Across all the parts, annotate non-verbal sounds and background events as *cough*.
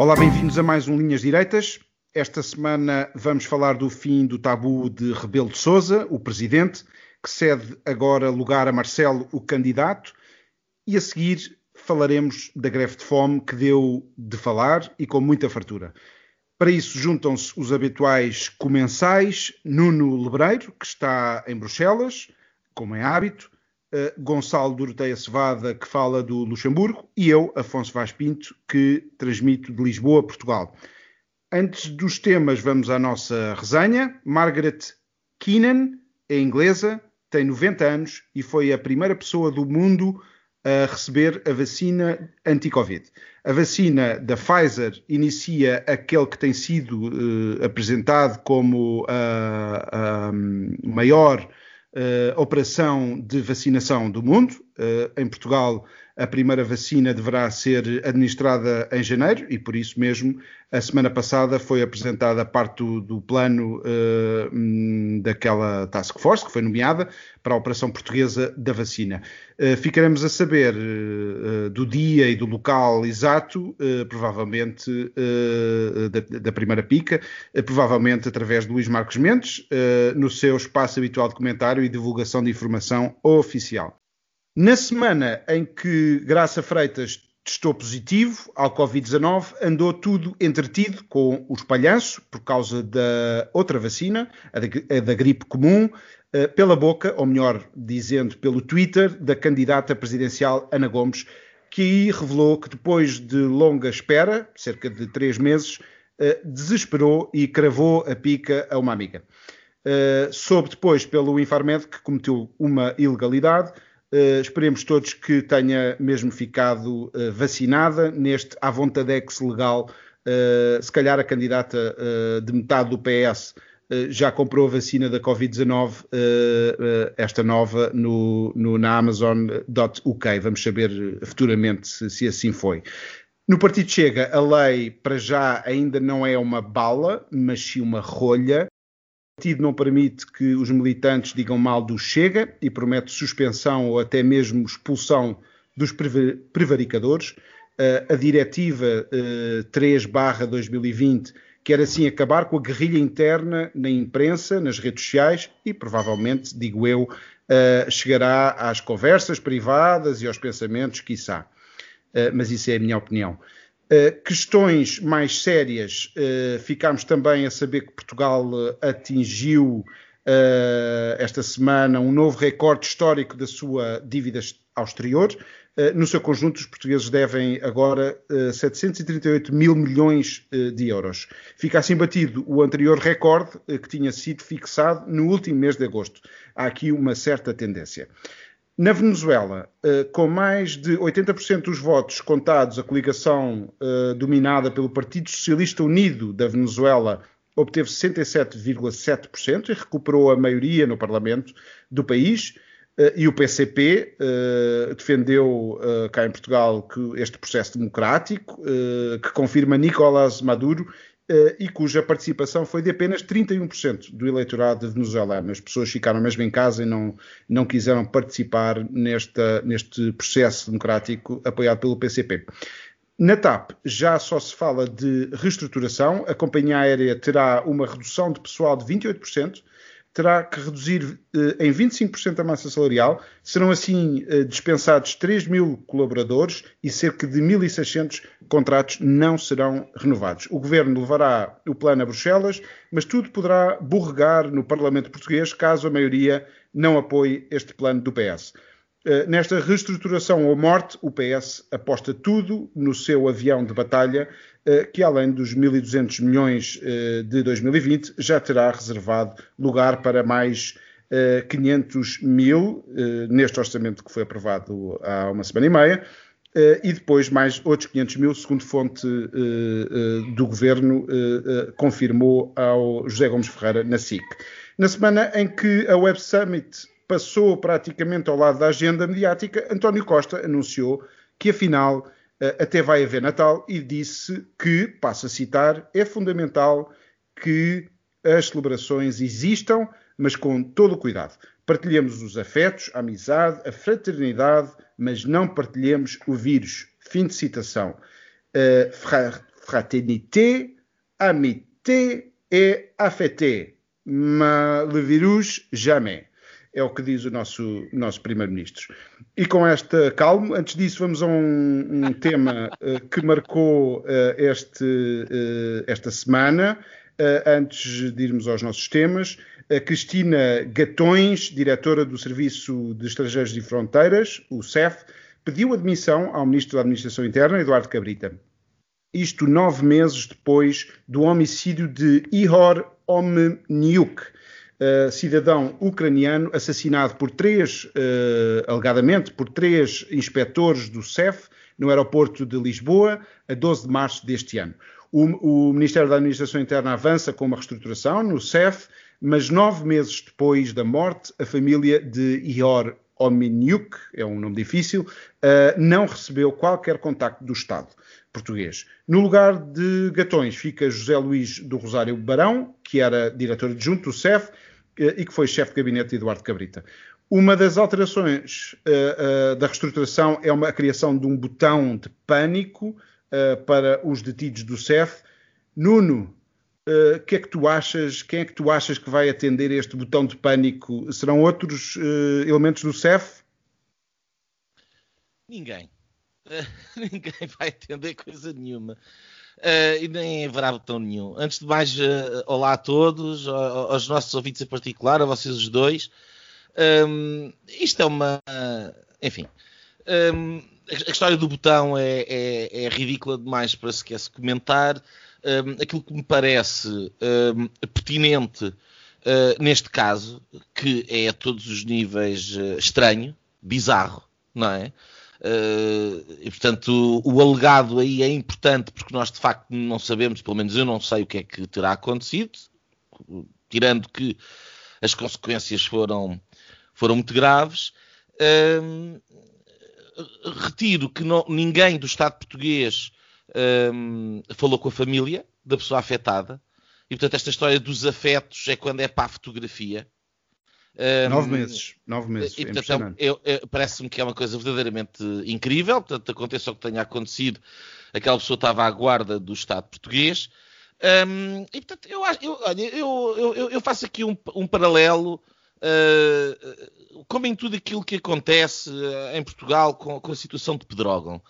Olá, bem-vindos a mais um Linhas Direitas. Esta semana vamos falar do fim do tabu de Rebelo de Sousa, o presidente, que cede agora lugar a Marcelo, o candidato, e a seguir falaremos da greve de fome que deu de falar e com muita fartura. Para isso juntam-se os habituais comensais, Nuno Lebreiro, que está em Bruxelas, como é hábito, uh, Gonçalo Doroteia Cevada, que fala do Luxemburgo, e eu, Afonso Vaz Pinto, que transmito de Lisboa, Portugal. Antes dos temas, vamos à nossa resenha. Margaret Keenan é inglesa, tem 90 anos e foi a primeira pessoa do mundo a receber a vacina anti-Covid. A vacina da Pfizer inicia aquele que tem sido uh, apresentado como a, a maior uh, operação de vacinação do mundo. Uh, em Portugal, a primeira vacina deverá ser administrada em janeiro e, por isso mesmo, a semana passada foi apresentada parte do, do plano uh, daquela task force que foi nomeada para a operação portuguesa da vacina. Uh, ficaremos a saber uh, do dia e do local exato, provavelmente da, da, primeira pica, provavelmente através de Luís Marcos Mendes, no seu espaço habitual de comentário e divulgação de informação oficial. Na semana em que Graça Freitas testou positivo ao Covid-19, andou tudo entretido com o espalhanço por causa da outra vacina, a da, gripe comum, eh, pela boca, ou melhor dizendo, pelo Twitter, da candidata presidencial Ana Gomes, que aí revelou que depois de longa espera, cerca de três meses, eh, desesperou e cravou a pica a uma amiga. Eh, soube depois pelo Infarmed que cometeu uma ilegalidade, Uh, esperemos todos que tenha mesmo ficado uh, vacinada neste Avontadex legal. Uh, se calhar a candidata de metade do PS já comprou a vacina da Covid-19, esta nova, no, no, na Amazon.uk. Vamos saber futuramente se, se assim foi. No Partido Chega, a lei para já ainda não é uma bala, mas sim uma rolha partido não permite que os militantes digam mal do Chega e promete suspensão ou até mesmo expulsão dos prevaricadores. Uh, a diretiva uh, 3/2020 quer assim acabar com a guerrilha interna na imprensa, nas redes sociais e provavelmente, digo eu, uh, chegará às conversas privadas e aos pensamentos, quiçá. Mas isso é a minha opinião. Uh, questões mais sérias, uh, ficámos também a saber que Portugal uh, atingiu esta semana um novo recorde histórico da sua dívida ao exterior. no seu conjunto, os portugueses devem agora 738 mil milhões de euros. Fica assim batido o anterior recorde que tinha sido fixado no último mês de agosto. Há aqui uma certa tendência. Na Venezuela, eh, com mais de 80% dos votos contados, a coligação eh, dominada pelo Partido Socialista Unido da Venezuela obteve 67,7% e recuperou a maioria no Parlamento do país. Eh, e o PCP defendeu cá em Portugal este processo democrático, que confirma Nicolás Maduro e cuja participação foi de apenas 31% do eleitorado venezuelano. As pessoas ficaram mesmo em casa e não, não quiseram participar nesta, neste processo democrático apoiado pelo PCP. Na TAP já só se fala de reestruturação, a companhia aérea terá uma redução de pessoal de 28%, terá que reduzir eh, em 25% a massa salarial. Serão assim eh, dispensados 3 mil colaboradores e cerca de 1.600 contratos não serão renovados. O governo levará o plano a Bruxelas, mas tudo poderá borregar no Parlamento português caso a maioria não apoie este plano do PS. Eh, nesta reestruturação ou morte, o PS aposta tudo no seu avião de batalha, eh, que além dos 1.200 milhões eh, de 2020, já terá reservado lugar para mais 500 mil neste orçamento que foi aprovado há uma semana e meia. E depois mais outros 500 mil, segundo fonte do governo, confirmou ao José Gomes Ferreira na SIC. Na semana em que a Web Summit passou praticamente ao lado da agenda mediática, António Costa anunciou que afinal até vai haver Natal e disse que, passo a citar, é fundamental que as celebrações existam, mas com todo o cuidado. Partilhemos os afetos, a amizade, a fraternidade, mas não partilhemos o vírus. Fim de citação. Uh, fraternité, amité et affeté. Mais le virus, jamais. É o que diz o nosso, nosso Primeiro-Ministro. E com esta calma, antes disso, vamos a um, um *laughs* tema uh, que marcou uh, este, esta semana. antes de irmos aos nossos temas, a Cristina Gatões, diretora do Serviço de Estrangeiros e Fronteiras, o CEF, pediu admissão ao Ministro da Administração Interna, Eduardo Cabrita. Isto nove meses depois do homicídio de Ihor Omniuk, uh, cidadão ucraniano assassinado por três, uh, alegadamente, por três inspectores do CEF no aeroporto de Lisboa, a 12 de março deste ano. O, o Ministério da Administração Interna avança com uma reestruturação no CEF, mas nove meses depois da morte, a família de Ior Ominiuk, é um nome difícil, uh, não recebeu qualquer contacto do Estado português. No lugar de Gatões fica José Luís do Rosário Barão, que era diretor adjunto do CEF e que foi chefe de gabinete de Eduardo Cabrita. Uma das alterações uh, da reestruturação é uma, a criação de um botão de pânico para os detidos do CEF. Nuno, o uh, que é que tu achas? Quem é que tu achas que vai atender este botão de pânico? Serão outros uh, elementos do CEF? Ninguém. Uh, *laughs* ninguém vai atender coisa nenhuma. Uh, e nem haverá botão nenhum. Antes de mais, olá a todos, aos nossos ouvintes em particular, a vocês os dois. Um, isto é uma. Enfim. Um, a história do botão é, é, é ridícula demais para sequer se comentar um, aquilo que me parece pertinente uh, neste caso, que é a todos os níveis uh, estranho, bizarro, não é? Uh, e portanto o, alegado aí é importante porque nós de facto não sabemos, pelo menos eu não sei o que é que terá acontecido, tirando que as consequências foram, foram muito graves. Uh, retiro que não, ninguém do Estado português um, falou com a família da pessoa afetada. E portanto, esta história dos afetos é quando é para a fotografia. Um, nove meses, nove meses. E, portanto, é, parece-me que é uma coisa verdadeiramente incrível. Portanto, aconteça o que tenha acontecido, aquela pessoa estava à guarda do Estado português. Um, e portanto, eu, eu, eu, eu, faço aqui um, um paralelo. Uh, como em tudo aquilo que acontece uh, em Portugal com, com, a situação de Pedrógão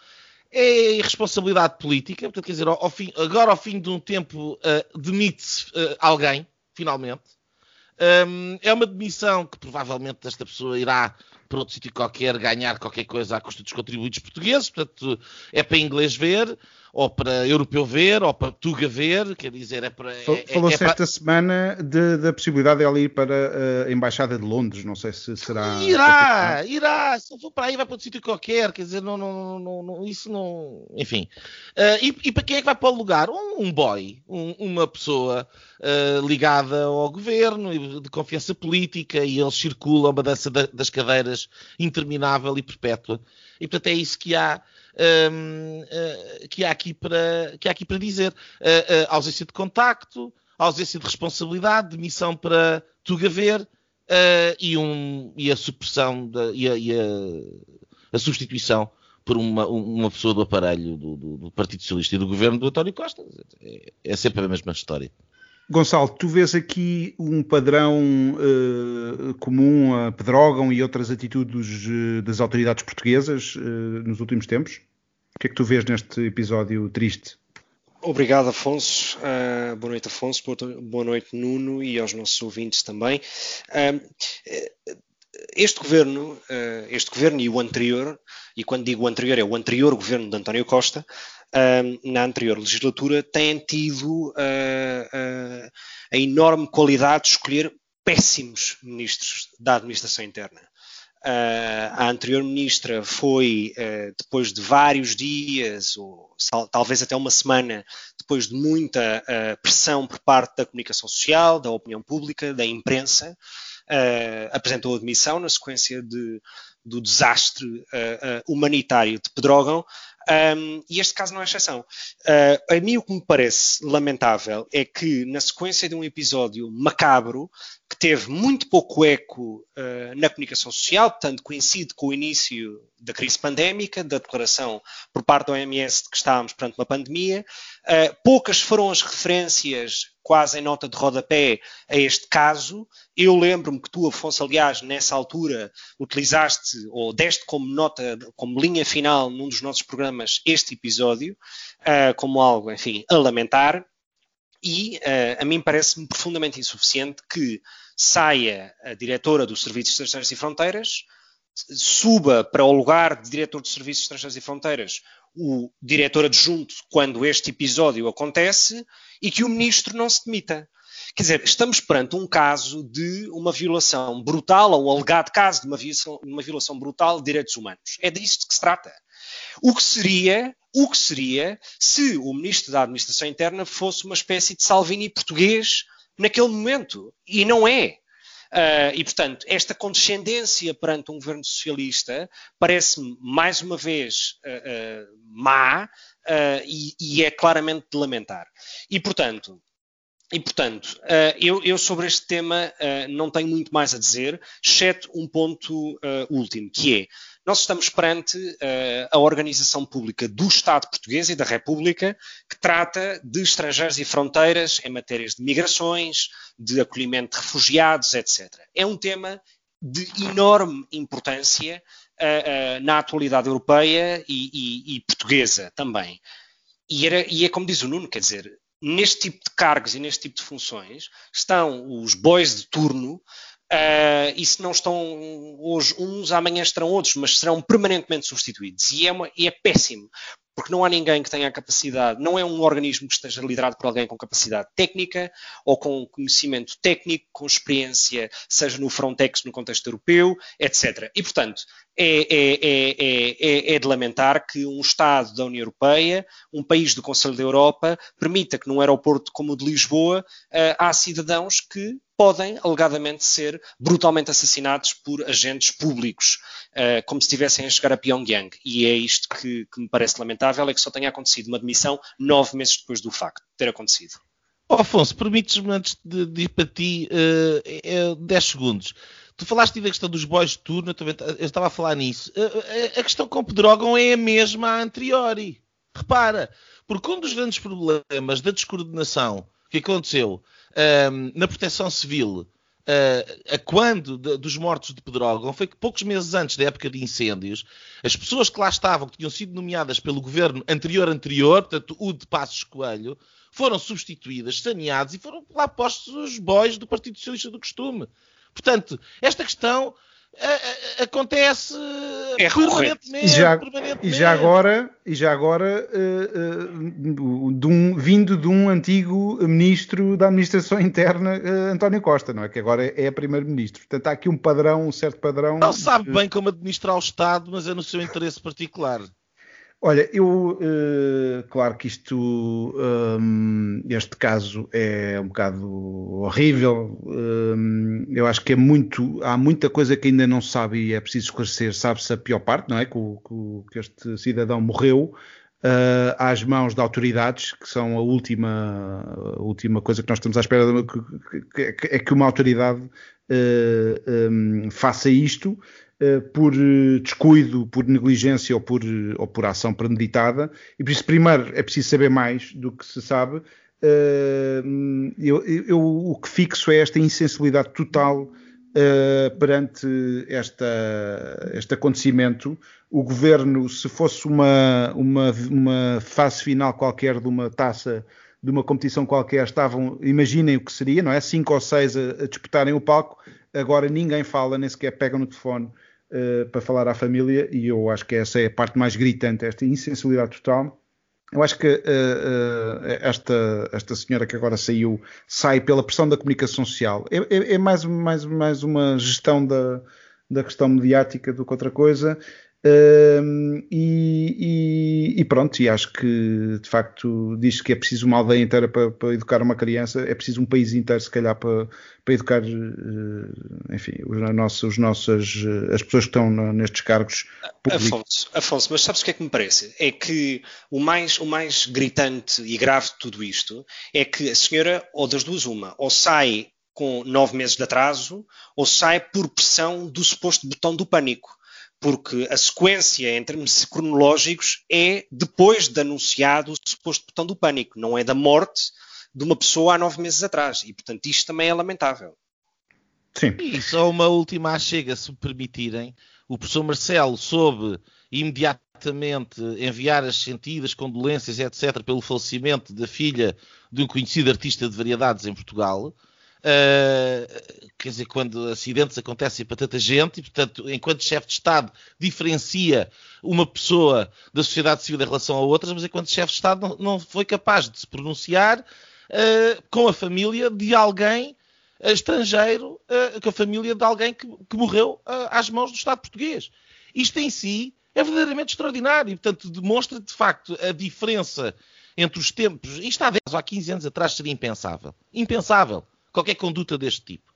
é irresponsabilidade política, portanto, quer dizer, ao fim, agora ao fim de um tempo uh, demite-se uh, alguém, finalmente. Um, é uma demissão que provavelmente esta pessoa irá para outro sítio qualquer ganhar qualquer coisa à custa dos contribuintes portugueses, portanto é para inglês ver, ou para europeu ver, ou para tuga ver, quer dizer, é para... É, Falou-se é, é esta para... semana de, da possibilidade de ela ir para eh, a Embaixada de Londres, não sei se será... Irá, irá, se for para aí vai para outro sítio qualquer, quer dizer, não, não, não, não isso não... Enfim. Uh, e, e, para quem é que vai para o lugar? Um, um boy, um, uma pessoa uh, ligada ao governo, de confiança política, e eles circulam uma dança das cadeiras interminável e perpétua. E portanto é isso que há, um, uh, eh, que há, aqui, para, que há aqui para dizer. Uh, uh, ausência de contacto, ausência de responsabilidade, demissão para tuga ver e, um, e a supressão e, a, e a, a, substituição por uma, uma pessoa do aparelho do, do, do, Partido Socialista e do governo do António Costa. É, é sempre a mesma história. Gonçalo, tu vês aqui um padrão uh, comum a Pedrógão e outras atitudes uh, das autoridades portuguesas uh, nos últimos tempos? O que é que tu vês neste episódio triste? Obrigado, Afonso. boa noite, Afonso. Boa noite, Nuno, e aos nossos ouvintes também. Este governo, este governo e o anterior, e quando digo o anterior é o anterior governo de António Costa, na anterior legislatura, têm tido uh, a enorme qualidade de escolher péssimos ministros da administração interna. A anterior ministra foi, depois de vários dias, ou talvez até uma semana, depois de muita pressão por parte da comunicação social, da opinião pública, da imprensa, apresentou a demissão na sequência de, do desastre humanitário de Pedrógão. Um, e este caso não é exceção. a mim o que me parece lamentável é que, na sequência de um episódio macabro, que teve muito pouco eco uh, na comunicação social, portanto, coincide com o início da crise pandémica, da declaração por parte da OMS de que estávamos perante uma pandemia. Uh, poucas foram as referências, quase em nota de rodapé, a este caso. Eu lembro-me que tu, Afonso, aliás, nessa altura, utilizaste ou deste como nota, como linha final num dos nossos programas este episódio, uh, como algo, enfim, a lamentar. E uh, a mim parece-me profundamente insuficiente que saia a diretora dos Serviços Estrangeiros e Fronteiras, suba para o lugar de diretor dos Serviços Estrangeiros e Fronteiras o diretor adjunto quando este episódio acontece e que o ministro não se demita. Quer dizer, estamos perante um caso de uma violação brutal, ou um alegado caso de uma violação, uma violação brutal de direitos humanos. É disto que se trata. O que seria, o que seria se o ministro da Administração Interna fosse uma espécie de Salvini português naquele momento. E não é. Uh, e, portanto, esta condescendência perante um governo socialista parece-me, mais uma vez, uh, uh, má e, e, é claramente de lamentar. E, portanto, e, portanto, eu, eu, sobre este tema não tenho muito mais a dizer, exceto um ponto último, que é nós estamos perante uh, a organização pública do Estado português e da República, que trata de estrangeiros e fronteiras em matérias de migrações, de acolhimento de refugiados, etc. É um tema de enorme importância uh, uh, na atualidade europeia e, e, e portuguesa também. E, era, e é como diz o Nuno, quer dizer, neste tipo de cargos e neste tipo de funções estão os bois de turno Uh, e se não estão hoje uns, amanhã estarão outros, mas serão permanentemente substituídos. E é, uma, e é péssimo, porque não há ninguém que tenha a capacidade, não é um organismo que esteja liderado por alguém com capacidade técnica ou com conhecimento técnico, com experiência, seja no Frontex, no contexto europeu, etc. E, portanto, é, é, é, é, de lamentar que um Estado da União Europeia, um país do Conselho da Europa, permita que num aeroporto como o de Lisboa uh, há cidadãos que podem, alegadamente, ser brutalmente assassinados por agentes públicos, uh, como se estivessem a chegar a Pyongyang. E é isto que, que, me parece lamentável, é que só tenha acontecido uma demissão nove meses depois do facto de ter acontecido. Oh, Afonso, permites-me antes de, de, ir para ti uh, uh, 10 segundos. Tu falaste da questão dos boys de turno, eu estava a falar nisso. A questão com Pedrógão é a mesma a anteriori. Repara, porque um dos grandes problemas da descoordenação que aconteceu uh, na proteção civil uh, a quando de, dos mortos de Pedrógão foi que poucos meses antes da época de incêndios, as pessoas que lá estavam, que tinham sido nomeadas pelo governo anterior anterior, portanto o de Passos Coelho, foram substituídas, saneados e foram lá postos os boys do Partido Socialista do Costume. Portanto, esta questão acontece é permanentemente, e já, permanentemente. E já agora, e já agora uh, uh, de um, vindo de um antigo ministro da administração interna, uh, António Costa, não é? Que agora é, é primeiro-ministro. Portanto, há aqui um padrão, um certo padrão. Não sabe bem como administrar o Estado, mas é no seu interesse particular. Olha, eu, uh, claro que isto, um, este caso é um bocado horrível. Um, eu acho que é muito, há muita coisa que ainda não se sabe e é preciso esclarecer. Sabe-se a pior parte, não é? Que, que, este cidadão morreu uh, às mãos de autoridades, que são a última, a última coisa que nós estamos à espera, de, que, que, é que uma autoridade uh, um, faça isto. Eh, por eh, descuido, por negligência ou por, ou por ação premeditada. E por isso, primeiro, é preciso saber mais do que se sabe. Eh, eu, eu, o que fixo é esta insensibilidade total perante esta, este acontecimento. O governo, se fosse uma, uma, uma fase final qualquer de uma taça de uma competição qualquer estavam, imaginem o que seria, não é? Cinco ou seis a, a disputarem o palco, agora ninguém fala, nem sequer pega no telefone uh, para falar à família, e eu acho que essa é a parte mais gritante, esta insensibilidade total. Eu acho que uh, uh, esta, esta senhora que agora saiu sai pela pressão da comunicação social. É, é, é mais, mais, mais uma gestão da, da questão mediática do que outra coisa. Uh, e, e, e, pronto, e acho que de facto diz que é preciso uma aldeia inteira para, para, educar uma criança, é preciso um país inteiro, se calhar, para, para educar, uh, enfim, os, nossos, os nossas, uh, as pessoas que estão nestes cargos públicos. Afonso, Afonso, mas sabes o que é que me parece? É que o mais, o mais gritante e grave de tudo isto é que a senhora, ou das duas, uma, ou sai com nove meses de atraso, ou sai por pressão do suposto botão do pânico porque a sequência em termos cronológicos é depois de anunciado o suposto botão do pânico, não é da morte de uma pessoa há nove meses atrás. E, portanto, isto também é lamentável. Sim. E só uma última chega, se me permitirem. O professor Marcelo soube imediatamente enviar as sentidas condolências, etc., pelo falecimento da filha de um conhecido artista de variedades em Portugal. Uh, quer dizer, quando acidentes acontecem para tanta gente, e portanto, enquanto chefe de Estado diferencia uma pessoa da sociedade civil em relação a outras, mas enquanto chefe de Estado não, não foi capaz de se pronunciar uh, com a família de alguém estrangeiro, uh, com a família de alguém que, que morreu às mãos do Estado português. Isto em si é verdadeiramente extraordinário, e portanto demonstra de facto a diferença entre os tempos. Isto há 10 ou há 15 anos atrás seria impensável. Impensável qualquer conduta deste tipo.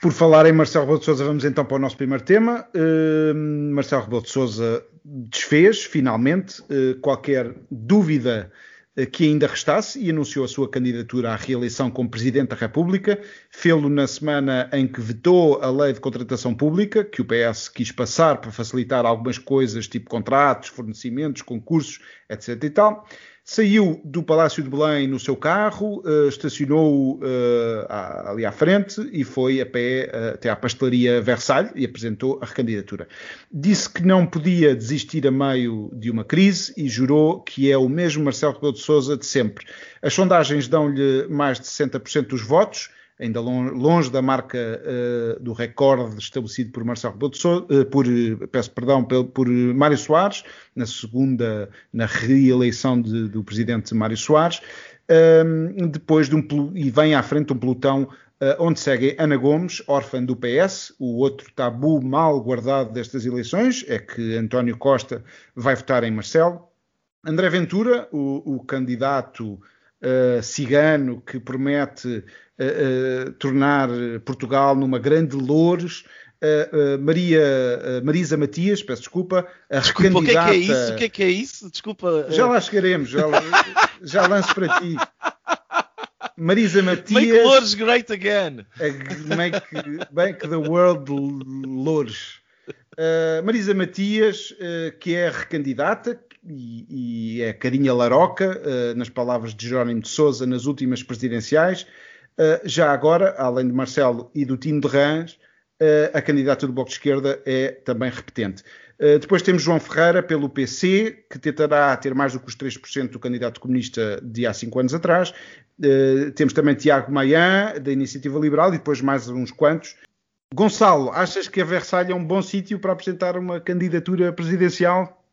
Por falar em Marcelo Rebelo de Sousa, vamos então para o nosso primeiro tema. Uh, Marcelo Rebelo de Sousa desfez, finalmente, uh, qualquer dúvida uh, que ainda restasse e anunciou a sua candidatura à reeleição como Presidente da República. Fê-lo na semana em que vetou a lei de contratação pública, que o PS quis passar para facilitar algumas coisas, tipo contratos, fornecimentos, concursos, etc. e tal. Saiu do Palácio de Belém no seu carro, uh, estacionou uh, ali à frente e foi a pé uh, até à pastelaria Versalhes e apresentou a recandidatura. Disse que não podia desistir a meio de uma crise e jurou que é o mesmo Marcelo Rebelo de Sousa de sempre. As sondagens dão-lhe mais de 60% dos votos ainda longe da marca uh, do recorde estabelecido por Marcelo Rebelo uh, por, peço perdão, por, por Mário Soares, na segunda, na reeleição de, do presidente Mário Soares, uh, depois de um, e vem à frente um pelotão uh, onde segue Ana Gomes, órfã do PS, o outro tabu mal guardado destas eleições é que António Costa vai votar em Marcelo, André Ventura, o, o candidato uh, cigano que promete uh, tornar Portugal numa grande Loures. Maria Marisa Matias, peço desculpa, a desculpa, o que é que é isso? O que é que é isso? Desculpa. Já lá chegaremos, já, já lanço para ti. Marisa Matias. Make Loures great again. Make, make the world Loures. Uh, Marisa Matias, uh, que é recandidata, e, e é carinha laroca, uh, nas palavras de Jerónimo de Souza, nas últimas presidenciais. Uh, já agora, além de Marcelo e do Tino de Rãs, uh, a candidata do Bloco de Esquerda é também repetente. depois temos João Ferreira, pelo PC, que tentará ter mais do que os 3% do candidato comunista de há 5 anos atrás. temos também Tiago Maian, da Iniciativa Liberal, e depois mais uns quantos. Gonçalo, achas que a Versalhes é um bom sítio para apresentar uma candidatura presidencial?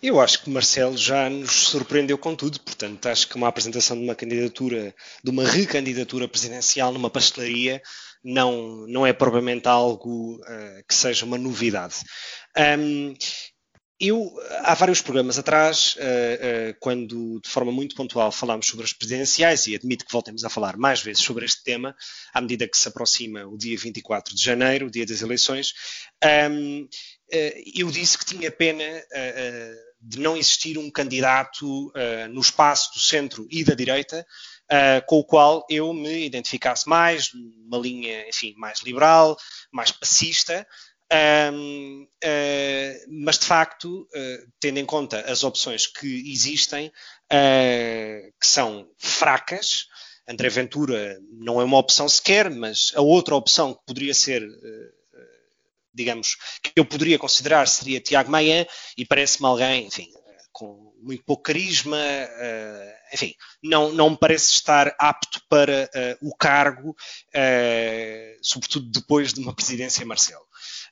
Eu acho que Marcelo já nos surpreendeu com tudo, portanto, acho que uma apresentação de uma candidatura, de uma recandidatura presidencial numa pastelaria, não, não é propriamente algo uh, que seja uma novidade. Um, eu, há vários programas atrás, uh, uh, quando de forma muito pontual falámos sobre as presidenciais, e admito que voltemos a falar mais vezes sobre este tema, à medida que se aproxima o dia 24 de janeiro, o dia das eleições, um, eu disse que tinha pena de não existir um candidato uh, no espaço do centro e da direita uh, com o qual eu me identificasse mais, uma linha, enfim, mais liberal, mais passista, um, uh, eh, mas de facto, tendo em conta as opções que existem, que são fracas, André Ventura não é uma opção sequer, mas a outra opção que poderia ser digamos, que eu poderia considerar seria Tiago Maia, e parece-me alguém, enfim, com muito pouco carisma, uh, enfim, não, não me parece estar apto para uh, o cargo, uh, sobretudo depois de uma presidência Marcelo.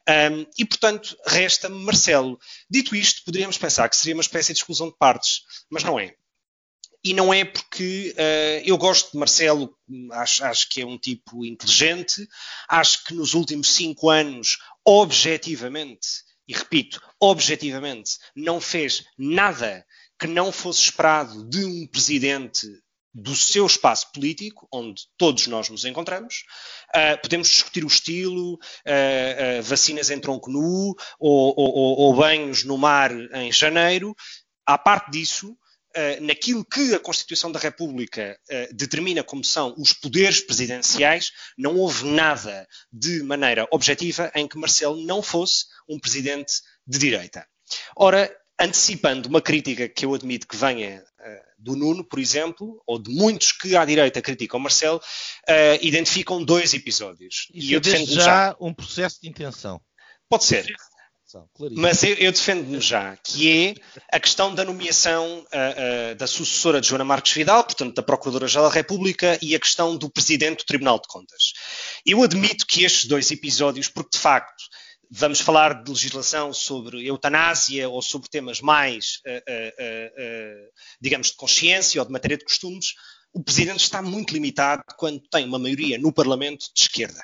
Um, e, portanto, resta-me Marcelo. Dito isto, poderíamos pensar que seria uma espécie de exclusão de partes, mas não é. E não é porque uh, eu gosto de Marcelo, acho, acho, que é um tipo inteligente, acho que nos últimos cinco anos, objetivamente, e repito, objetivamente, não fez nada que não fosse esperado de um presidente do seu espaço político, onde todos nós nos encontramos. Uh, podemos discutir o estilo, uh, vacinas em tronco nu ou, ou, ou, banhos no mar em janeiro. À parte disso, naquilo que a Constituição da República determina como são os poderes presidenciais, não houve nada de maneira objetiva em que Marcelo não fosse um presidente de direita. Ora, antecipando uma crítica que eu admito que venha uh, do Nuno, por exemplo, ou de muitos que à direita criticam Marcelo, uh, identificam dois episódios. Isso e eu defendo já, já um processo de intenção. Pode ser. Mas eu, eu defendo-me já, que é a questão da nomeação uh, da sucessora de Joana Marques Vidal, portanto da Procuradora-Geral da República, e a questão do Presidente do Tribunal de Contas. Eu admito que estes dois episódios, porque de facto vamos falar de legislação sobre eutanásia ou sobre temas mais, uh, uh, uh, digamos, de consciência ou de matéria de costumes, o Presidente está muito limitado quando tem uma maioria no Parlamento de esquerda.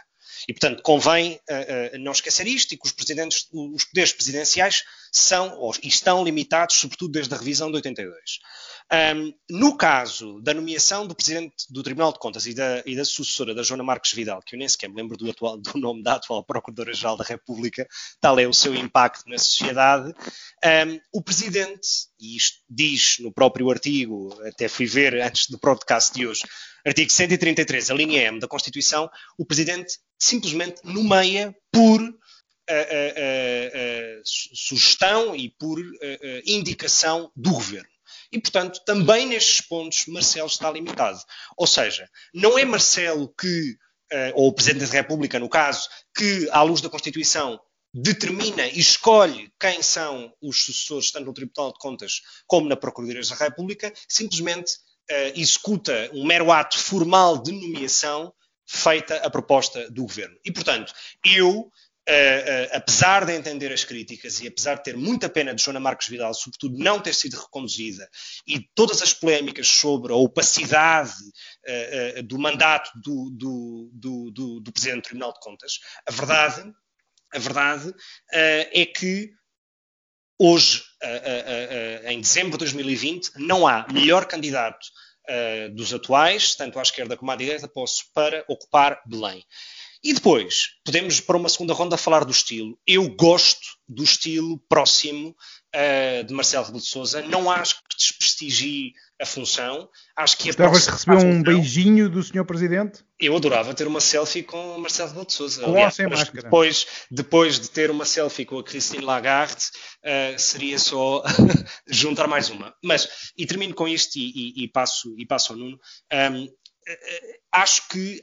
E, portanto, convém não esquecer isto e que os, presidentes, os poderes presidenciais são ou estão limitados, sobretudo desde a revisão de 82. Um, no caso da nomeação do Presidente do Tribunal de Contas e da, e da, sucessora da Joana Marques Vidal, que eu nem sequer me lembro do, atual, do nome da atual Procuradora-Geral da República, tal é o seu impacto na sociedade, um, o Presidente, e isto diz no próprio artigo, até fui ver antes do podcast de hoje, artigo 133, a linha M da Constituição, o Presidente simplesmente nomeia por Uh, uh, uh, sugestão e por indicação do governo. E, portanto, também nestes pontos, Marcelo está limitado. Ou seja, não é Marcelo que, uh, ou o Presidente da República, no caso, que, à luz da Constituição, determina e escolhe quem são os sucessores, tanto no Tribunal de Contas como na Procuradoria da República, simplesmente uh, executa um mero ato formal de nomeação feita a proposta do governo. E, portanto, eu Uh, uh, apesar de entender as críticas e apesar de ter muita pena de Joana Marques Vidal, sobretudo não ter sido reconduzida, e todas as polémicas sobre a opacidade uh, do mandato do, do, do, do, Presidente do Tribunal de Contas, a verdade, a verdade é que hoje, em dezembro de 2020, não há melhor candidato dos atuais, tanto à esquerda como à direita, para ocupar Belém. E depois, podemos para uma segunda ronda falar do estilo. Eu gosto do estilo próximo uh, de Marcelo Rebelo de Sousa. Não acho que desprestigie a função. Acho que Gostavas de receber um beijinho do Sr. Presidente? Eu adorava ter uma selfie com Marcelo Rebelo de Sousa. Com ou sem máscara? Depois, depois de ter uma selfie com a Christine Lagarde, uh, seria só *laughs* juntar mais uma. Mas, e termino com isto e, e, e passo, e passo ao Nuno. Um, acho que,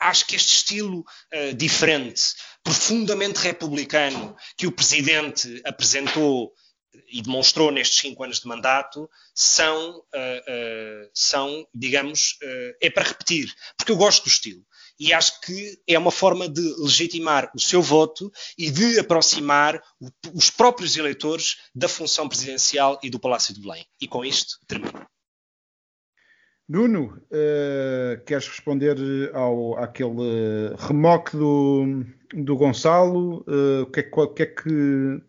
acho que este estilo uh, diferente, profundamente republicano, que o Presidente apresentou e demonstrou nestes cinco anos de mandato, são, uh, uh, são digamos, é para repetir, porque eu gosto do estilo. E acho que é uma forma de legitimar o seu voto e de aproximar o, os próprios eleitores da função presidencial e do Palácio de Belém. E com isto termino. Nuno, uh, queres responder ao, àquele remoque do, do Gonçalo? Uh, o que é que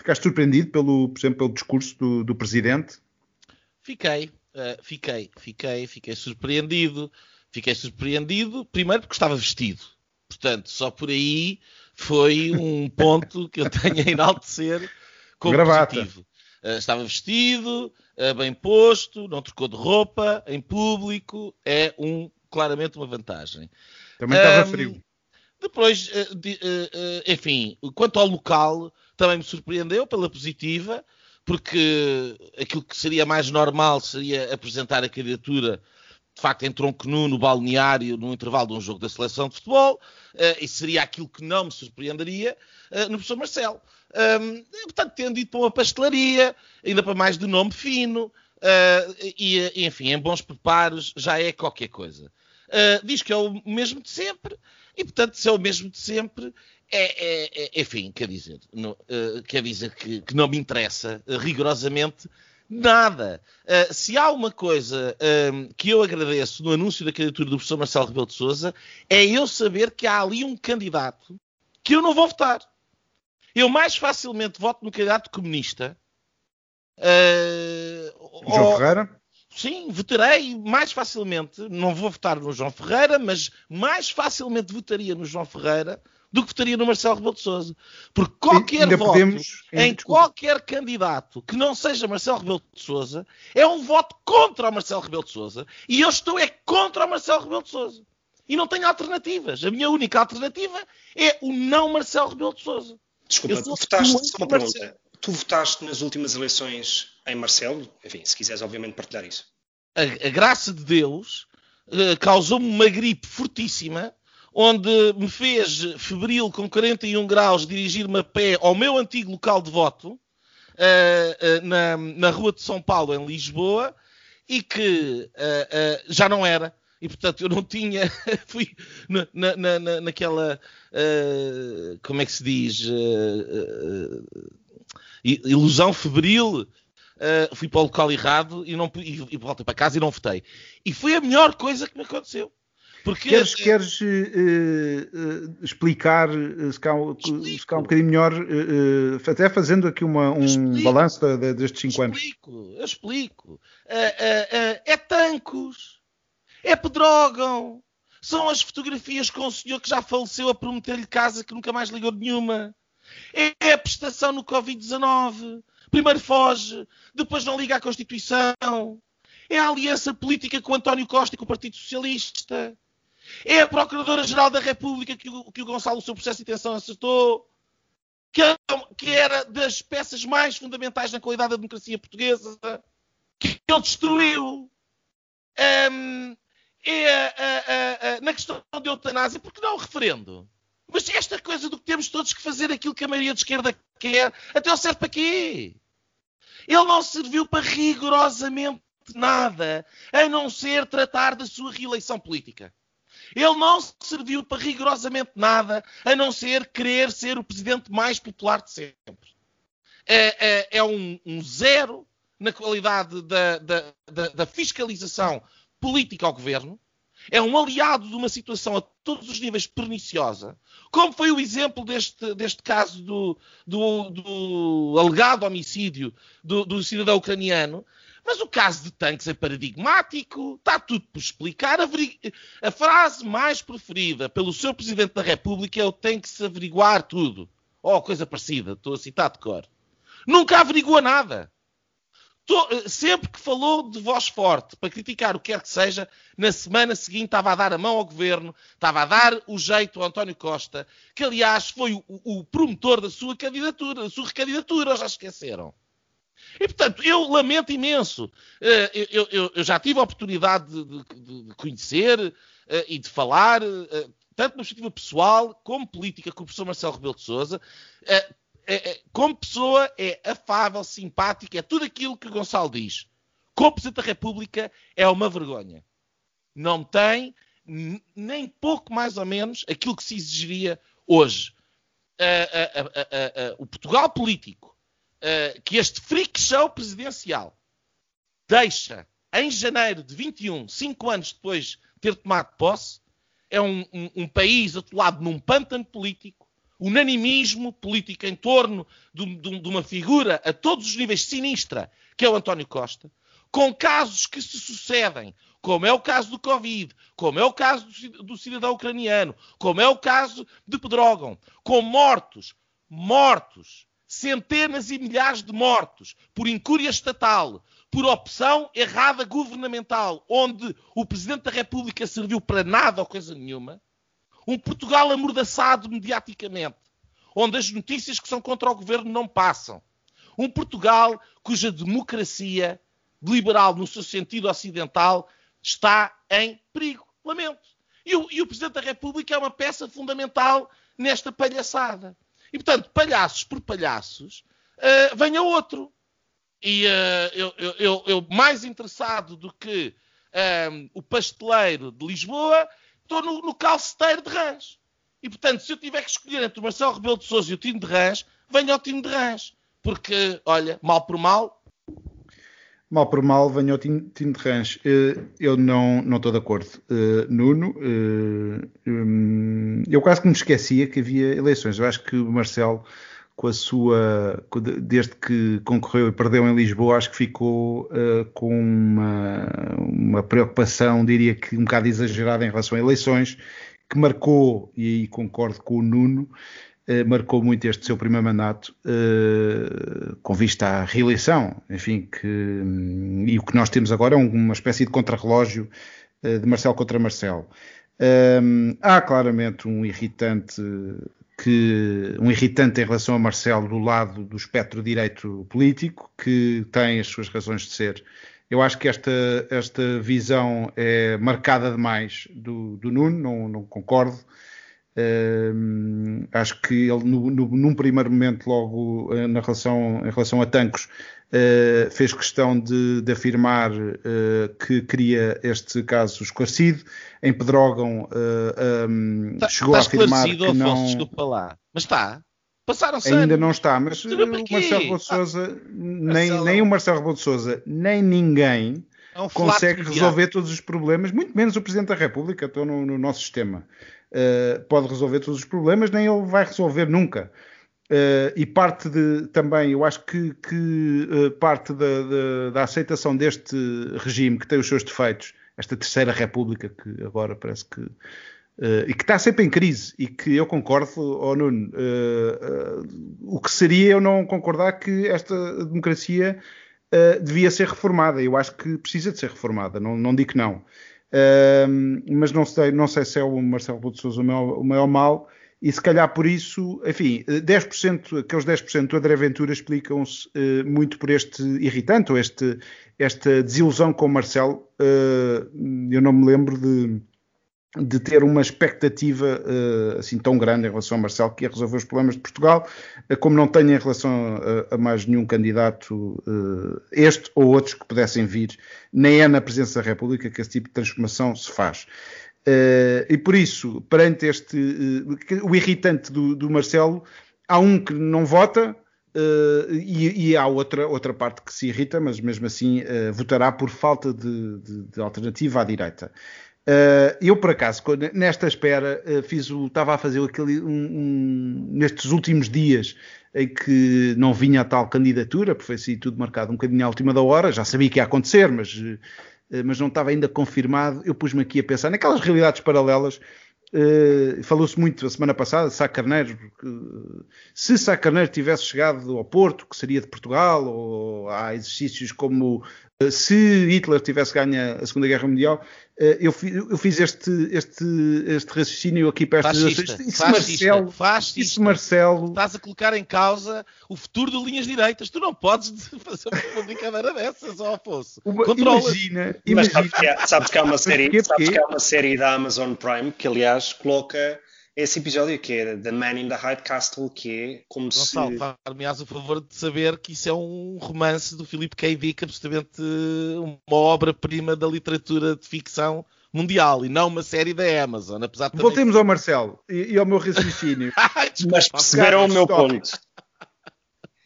ficaste surpreendido pelo, por exemplo, pelo discurso do, do presidente? Fiquei, uh, fiquei, fiquei, fiquei surpreendido. Fiquei surpreendido, primeiro porque estava vestido. Portanto, só por aí foi um *laughs* ponto que eu tenho a enaltecer como Gravata. positivo. Uh, estava vestido, uh, bem posto, não trocou de roupa, em público, é um, claramente uma vantagem. Também estava um, frio. Depois, uh, de, enfim, quanto ao local, também me surpreendeu pela positiva, porque aquilo que seria mais normal seria apresentar a candidatura de facto em tronco nu no balneário no intervalo de um jogo da seleção de futebol, e seria aquilo que não me surpreenderia no professor Marcelo. Portanto, tendo ido para uma pastelaria, ainda para mais de nome fino, e enfim, em bons preparos, já é qualquer coisa. Uh, diz que é o mesmo de sempre, e portanto, se é o mesmo de sempre, é, é, é enfim, quer dizer, não, uh, quer dizer que, que, não me interessa rigorosamente Nada. Uh, se há uma coisa uh, que eu agradeço no anúncio da candidatura do professor Marcelo Rebelo de Sousa, é eu saber que há ali um candidato que eu não vou votar. Eu mais facilmente voto no candidato comunista. Uh, João ou, Ferreira? Sim, votarei mais facilmente. Não vou votar no João Ferreira, mas mais facilmente votaria no João Ferreira do que votaria no Marcelo Rebelo de Sousa. Porque qualquer Ainda voto podemos... em qualquer candidato que não seja Marcelo Rebelo de Sousa é um voto contra o Marcelo Rebelo de Sousa e eu estou é contra o Marcelo Rebelo de Sousa. E não tenho alternativas. A minha única alternativa é o não Marcelo Rebelo de Sousa. Desculpa, votaste, só uma pergunta. Tu votaste nas últimas eleições em Marcelo? Enfim, se quiseres obviamente partilhar isso. A, a graça de Deus uh, causou-me uma gripe fortíssima onde me fez febril com 41 graus dirigir-me a pé ao meu antigo local de voto, uh, uh, na, na Rua de São Paulo, em Lisboa, e que já não era. E portanto eu não tinha. *laughs* fui na, na, na, naquela. como é que se diz? ilusão febril. fui para o local errado e, não, e, e voltei para casa e não votei. E foi a melhor coisa que me aconteceu. Porque, queres, queres uh, uh, explicar, uh, se, cá, se cá um bocadinho melhor, até fazendo aqui uma, um balanço de, de, destes 5 anos? Explico, eu explico. é tancos, é pedrógão, são as fotografias com o senhor que já faleceu a prometer-lhe casa que nunca mais ligou nenhuma. É a prestação no Covid-19. Primeiro foge, depois não liga à Constituição. É a aliança política com António Costa e com o Partido Socialista. É a Procuradora-Geral da República que o, que o Gonçalo, o seu processo de intenção, acertou. Que, que, era das peças mais fundamentais na qualidade da democracia portuguesa. Que ele destruiu. Um, é a, a, a, na questão de eutanásia, porque não o referendo? Mas esta coisa do que temos todos que fazer aquilo que a maioria de esquerda quer, até o serve para quê? Ele não serviu para rigorosamente nada, a não ser tratar da sua reeleição política. Ele não serviu para rigorosamente nada, a não ser querer ser o presidente mais popular de sempre. É, é, é um, um, zero na qualidade da, da, da, da, fiscalização política ao governo. É um aliado de uma situação a todos os níveis perniciosa, como foi o exemplo deste, deste caso do, do, do alegado homicídio do, do cidadão ucraniano, mas o caso de tanques é paradigmático, está tudo por explicar. A, a frase mais preferida pelo seu Presidente da República é o tem que se averiguar tudo. Ou oh, coisa parecida, estou a citar de cor. Nunca averigua nada. Sempre que falou de voz forte para criticar o que quer que seja, na semana seguinte estava a dar a mão ao governo, estava a dar o jeito ao António Costa, que aliás foi o, o promotor da sua candidatura, da sua recandidatura, já esqueceram? E, portanto, eu lamento imenso. Eh, eu, eu, eu já tive a oportunidade de, de, de conhecer eh, e de falar, eh, tanto na perspectiva pessoal como política, com o professor Marcelo Rebelo de Souza. Como pessoa, é afável, simpático, é tudo aquilo que o Gonçalo diz. Como Presidente da República, é uma vergonha. Não tem nem pouco mais ou menos aquilo que se exigiria hoje. o Portugal político uh, que este freak show presidencial deixa em janeiro de 21, cinco anos depois de ter tomado posse, é um, um, um país atolado num pântano político, unanimismo político em torno de, de, de, uma figura a todos os níveis sinistra, que é o António Costa, com casos que se sucedem, como é o caso do Covid, como é o caso do, cidadão ucraniano, como é o caso de Pedrógão, com mortos, mortos, centenas e milhares de mortos por incúria estatal, por opção errada governamental, onde o Presidente da República serviu para nada ou coisa nenhuma, um Portugal amordaçado mediaticamente, onde as notícias que são contra o governo não passam, um Portugal cuja democracia liberal, no seu sentido ocidental, está em perigo. Lamento. E o, e o Presidente da República é uma peça fundamental nesta palhaçada. E, portanto, palhaços por palhaços, uh, venha outro. E uh, eu, eu, eu, mais interessado do que um, ehm, o pasteleiro de Lisboa, estou no, no calceteiro de Rãs. E, portanto, se eu tiver que escolher entre o Marcelo Rebelo de Sousa e o Tino de Rãs, venha ao Tino de Rãs. Porque, olha, mal por mal. mal por mal, venho ao Tim, de Ranch. Uh, eu não, não estou de acordo. Uh, Nuno, um, eu quase que me esquecia que havia eleições. Eu acho que o Marcelo, com a sua. desde que concorreu e perdeu em Lisboa, acho que ficou com uma, uma preocupação, diria que um bocado exagerada em relação a eleições, que marcou, e aí concordo com o Nuno eh, marcou muito este seu primeiro mandato uh, com vista à reeleição, enfim, que, um, e o que nós temos agora é uma espécie de contrarrelógio uh, de Marcelo contra Marcelo. Um, há claramente um irritante que um irritante em relação a Marcelo do lado do espectro direito político, que tem as suas razões de ser. Eu acho que esta, esta visão é marcada demais do, do Nuno, não, não concordo. Acho que ele, no, no, num primeiro momento, logo uh, na relação, em relação a Tancos, uh, fez questão de, de afirmar eh, que queria este caso esclarecido. Em Pedrógão, um, tá, chegou a afirmar que Afonso, não. Desculpa lá, mas está. Passaram-se Ainda anos. não está, mas o Marcelo Rebelo de Sousa, nem, Marcelo- nem o Marcelo Rebelo de Sousa, nem ninguém É um consegue resolver todos os problemas, muito menos o Presidente da República, estou no, no nosso sistema. Uh, pode resolver todos os problemas, nem ele vai resolver nunca. Uh, e parte de também, eu acho que, que uh, parte da, da- da aceitação deste regime que tem os seus defeitos, esta terceira república que agora parece que uh, e que está sempre em crise e que eu concordo, oh Nuno, o que seria eu não concordar que esta democracia devia ser reformada. Eu acho que precisa de ser reformada, não, não digo que não. Mas não sei, não sei se é o Marcelo Rebelo Sousa o o maior mal, e se calhar por isso, enfim, 10%, aqueles 10% do André Ventura explicam-se uh, muito por este irritante, ou este, esta desilusão com o Marcelo. Uh, eu não me lembro de, de ter uma expectativa uh, assim tão grande em relação ao Marcelo que ia resolver os problemas de Portugal, como não tenho em relação a, a mais nenhum candidato, este ou outros que pudessem vir, nem é na presença da República que esse tipo de transformação se faz. E por isso, perante este, o irritante do, do, Marcelo, há um que não vota. E, e, há outra, outra parte que se irrita, mas mesmo assim votará por falta de, de, de alternativa à direita. Uh, eu, por acaso, nesta espera, uh, fiz o, estava a fazer aquele, um, um, nestes últimos dias em que não vinha a tal candidatura, porque foi assim tudo marcado um bocadinho à última da hora, já sabia que ia acontecer, mas, uh, mas não estava ainda confirmado. Eu pus-me aqui a pensar naquelas realidades paralelas. Falou-se muito a semana passada Sá Carneiro, que, se Sá Carneiro tivesse chegado ao Porto, que seria de Portugal, ou há exercícios como se Hitler tivesse ganho a Segunda Guerra Mundial, eu fiz, eu fiz este, este, este raciocínio aqui para estas fascista, isso fascista, Marcelo, fascista. isso Marcelo estás a colocar em causa o futuro de linhas direitas. Tu não podes *laughs* fazer uma brincadeira dessas, ó Afonso. Uma, Controla. imagina, Mas imagina. sabes que, há, sabes que há uma série, sabes que há uma série da Amazon Prime que aliás coloca esse episódio que é The Man in the High Castle, que é como Gonçalo, se far-me-ás o favor de saber que isso é um romance do Philip K. Dick, absolutamente uma obra-prima da literatura de ficção mundial e não uma série da Amazon, apesar de também... Voltemos ao Marcelo e, e ao meu raciocínio. *laughs* Mas perceberam o meu ponto.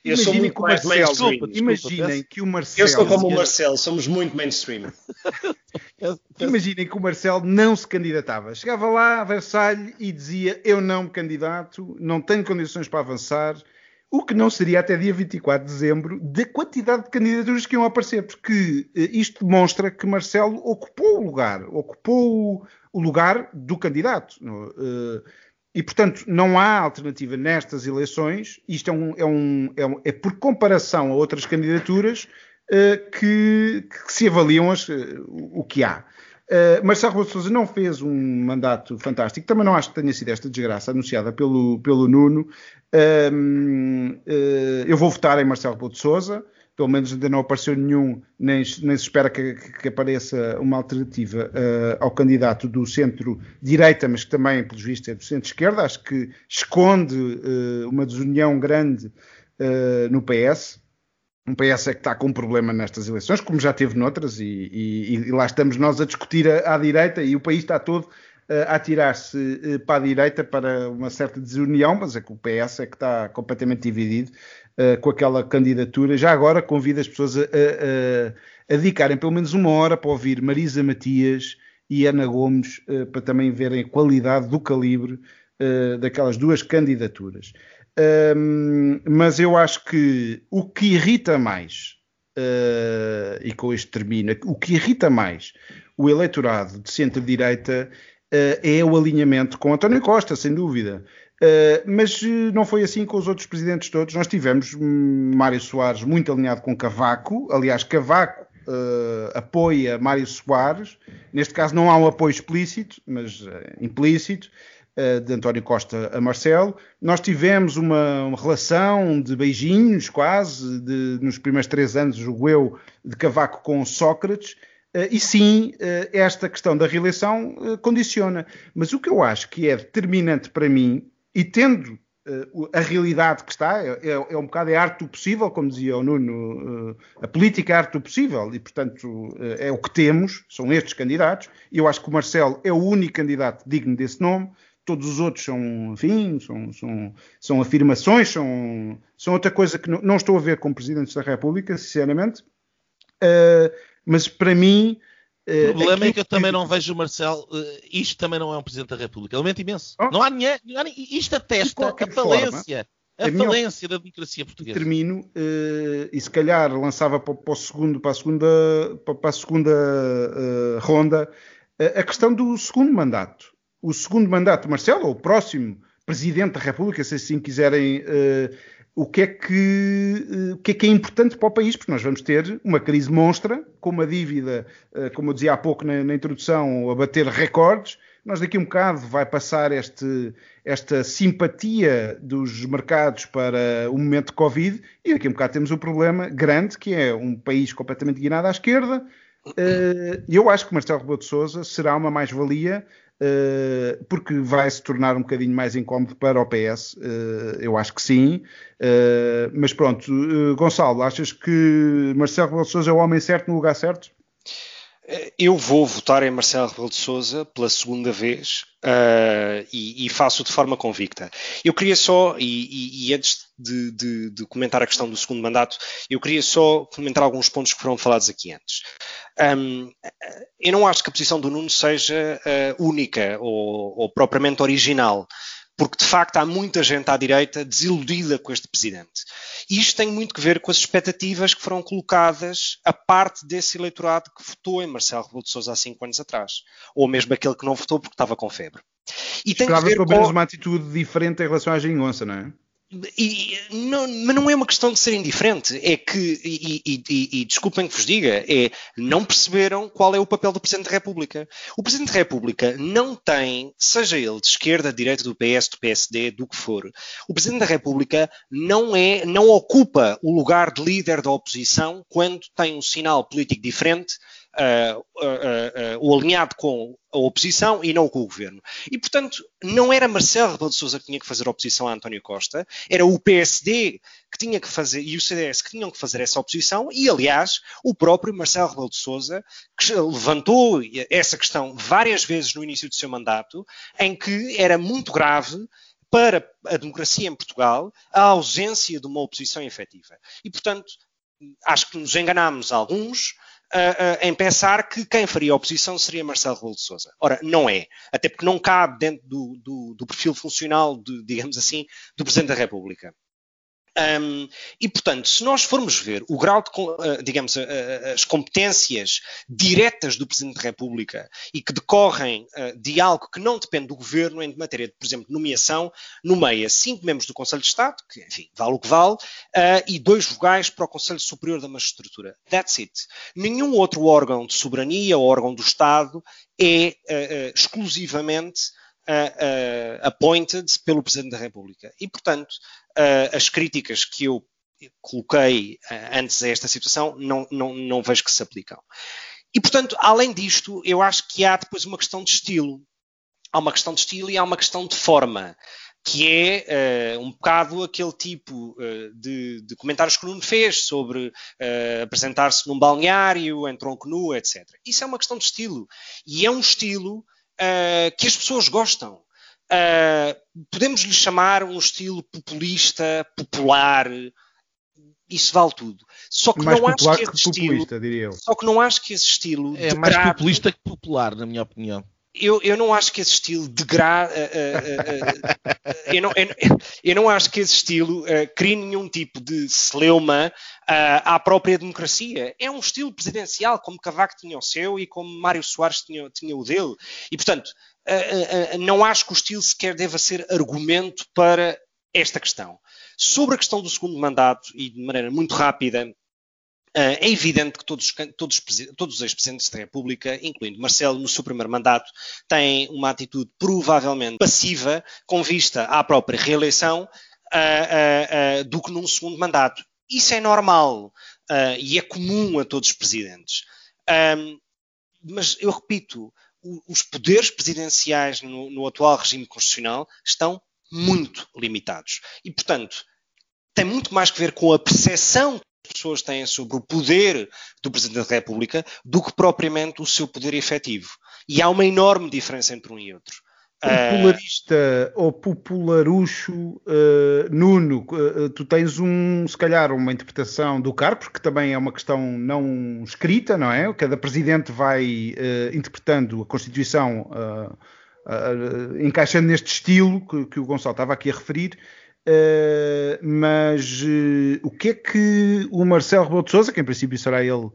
Eu sou Imaginem muito que o mais Marcelo, desculpa, imaginem que o Marcelo, Eu sou como o. Marcelo, somos muito mainstream. *laughs* imaginem que o Marcelo não se candidatava. Chegava lá a Versalhes e dizia: Eu não me candidato, não tenho condições para avançar. O que não seria até dia 24 de dezembro da quantidade de candidaturas que iam aparecer, porque eh, isto demonstra que Marcelo ocupou o lugar, ocupou o- o lugar do candidato. Eh, E, portanto, não há alternativa nestas eleições. Isto é, um, é, um, é, um- é por comparação a outras candidaturas eh, que, que se avaliam as, eh, o que há. Uh, Marcelo Rebelo Sousa não fez um mandato fantástico. Também não acho que tenha sido esta desgraça anunciada pelo, pelo Nuno. Uh, eu vou votar em Marcelo Rebelo Sousa. Pelo menos ainda não apareceu nenhum, nem, nem se espera que, que- apareça uma alternativa uh, ao candidato do centro-direita, mas que também, pelos vistos, é do centro-esquerda. Acho que esconde uh, uma desunião grande uh, no PS um PS é que está com um problema nestas eleições, como já teve noutras, e, e- e lá estamos nós a discutir a- à direita e o país está todo a atirar-se eh, para a direita para uma certa desunião, mas é que o PS é que está completamente dividido eh, com aquela candidatura. Já agora convido as pessoas a, a- a dedicarem pelo menos uma hora para ouvir Marisa Matias e Ana Gomes, uh, para também verem a qualidade do calibre uh, daquelas duas candidaturas. Um, mas eu acho que o que irrita mais, uh, e com isto termina, o que irrita mais o eleitorado de centro-direita uh, é o alinhamento com António Costa, sem dúvida. Uh, mas não foi assim com os outros presidentes todos. Nós tivemos hum, Mário Soares muito alinhado com Cavaco. Aliás, Cavaco apoia Mário Soares. Neste caso não há um apoio explícito, mas implícito. Eh, de António Costa a Marcelo. Nós tivemos uma, uma relação de beijinhos, quase, de, nos primeiros três anos, julgo eu, de Cavaco com Sócrates. Uh, e sim, uh, esta questão da reeleição uh, condiciona. Mas o que eu acho que é determinante para mim, e tendo a realidade que está, é, é, é, um bocado a arte do possível, como dizia o Nuno, a política é a arte do possível, e portanto é o que temos, são estes candidatos, e eu acho que o Marcelo é o único candidato digno desse nome, todos os outros são, enfim, são, são, são afirmações, são, são outra coisa que não, não, estou a ver como Presidentes da República, sinceramente. Uh, mas para mim. Uh, o problema é que eu também não vejo o Marcelo. Uh, isto também não é um Presidente da República. Ele mente imenso. Oh. Não há dinheiro. Isto atesta a falência. A, a falência da democracia portuguesa. Termino uh, e se calhar lançava para, para, o segundo, para a segunda, para, a segunda ronda a questão do segundo mandato o segundo mandato de Marcelo, ou o próximo Presidente da República, se assim quiserem, uh, o, que é que, uh, o que é que é importante para o país, porque nós vamos ter uma crise monstra, com uma dívida, uh, como eu dizia há pouco na, na, introdução, a bater recordes. Nós daqui a um bocado vai passar este, esta simpatia dos mercados para o momento de Covid e daqui a um bocado temos um problema grande, que é um país completamente guinado à esquerda, eu acho que Marcelo Rebelo de Sousa será uma mais-valia eh, porque vai se tornar um bocadinho mais incómodo para o PS, eh, eu acho que sim. Eh, mas pronto, Gonçalo, achas que Marcelo Rebelo Sousa é o homem certo no lugar certo? Eu vou votar em Marcelo Rebelo de Sousa pela segunda vez uh, e, e, faço de forma convicta. Eu queria só, e, e, e antes de, de, de, comentar a questão do segundo mandato, eu queria só comentar alguns pontos que foram falados aqui antes. Um, eu não acho que a posição do Nuno seja uh, única ou, ou propriamente original porque de facto há muita gente à direita desiludida com este presidente. E isto tem muito que ver com as expectativas que foram colocadas a parte desse eleitorado que votou em Marcelo Rebelo de Sousa há cinco anos atrás, ou mesmo aquele que não votou porque estava com febre. E tem que ver pelo menos com... uma atitude diferente em relação à geringonça, não é? E, não, mas não é uma questão de ser indiferente, é que, e, e, e, desculpem que vos diga, é não perceberam qual é o papel do Presidente da República. O Presidente da República não tem, seja ele de esquerda, de direita, do PS, do PSD, do que for, o Presidente da República não é, não ocupa o lugar de líder da oposição quando tem um sinal político diferente o alinhado com a oposição e não com o governo. E, portanto, não era Marcelo Rebelo de Sousa que tinha que fazer oposição a António Costa, era o PSD que tinha que fazer e o CDS que tinham que fazer essa oposição e, aliás, o próprio Marcelo Rebelo de Sousa que levantou essa questão várias vezes no início do seu mandato, em que era muito grave para a democracia em Portugal a ausência de uma oposição efetiva. E, portanto, acho que nos enganámos alguns em pensar que quem faria oposição seria Marcelo Rebelo de Sousa. Ora, não é. Até porque não cabe dentro do, do, do perfil funcional, de, digamos assim, do Presidente da República. Um, e, portanto, se nós formos ver o grau de, uh, digamos, uh, as competências diretas do Presidente da República e que decorrem uh, de algo que não depende do Governo em matéria de, por exemplo, nomeação, nomeia cinco membros do Conselho de Estado, que, enfim, vale o que vale, e dois vogais para o Conselho Superior da Magistratura. That's it. Nenhum outro órgão de soberania ou órgão do Estado é exclusivamente uh, appointed pelo Presidente da República. E, portanto, as críticas que eu coloquei antes a esta situação não, não, não vejo que se aplicam. E, portanto, além disto, eu acho que há depois uma questão de estilo. Há uma questão de estilo e há uma questão de forma que é uh, um bocado aquele tipo uh, de, de, comentários que o Nuno fez sobre uh, apresentar-se num balneário, em tronco nu, etc. Isso é uma questão de estilo. E é um estilo uh, que as pessoas gostam. Uh, podemos lhe chamar um estilo populista, popular. isso vale tudo. Só que mais não acho que esse que estilo, diria eu. só que não acho que esse estilo É mais populista que popular, na minha opinião. Eu, eu não acho que esse estilo degrade. Uh, uh, uh, eu, não, eu, eu, não acho que esse estilo crie nenhum tipo de celeuma à própria democracia. É um estilo presidencial, como Cavaco tinha o seu e como Mário Soares tinha, tinha o dele. E, portanto, não acho que o estilo sequer deva ser argumento para esta questão. Sobre a questão do segundo mandato, e de maneira muito rápida, é evidente que todos, todos, todos os ex-presidentes da República, incluindo Marcelo, no seu primeiro mandato, têm uma atitude provavelmente passiva com vista à própria reeleição uh, uh, do que num segundo mandato. Isso é normal e é comum a todos os presidentes. Um, mas eu repito, os poderes presidenciais no, no atual regime constitucional estão muito limitados. E, portanto, tem muito mais que ver com a percepção pessoas têm sobre o poder do Presidente da República do que propriamente o seu poder efetivo. E há uma enorme diferença entre um e outro. Popularista uh, ou popularucho, uh, Nuno, uh, tu tens um, se calhar, uma interpretação do cargo, porque também é uma questão não escrita, não é? Cada presidente vai interpretando a Constituição, encaixando neste estilo que, que o Gonçalo estava aqui a referir. Uh, mas uh, o que é que o Marcelo Rebelo de Sousa, que em princípio será ele uh,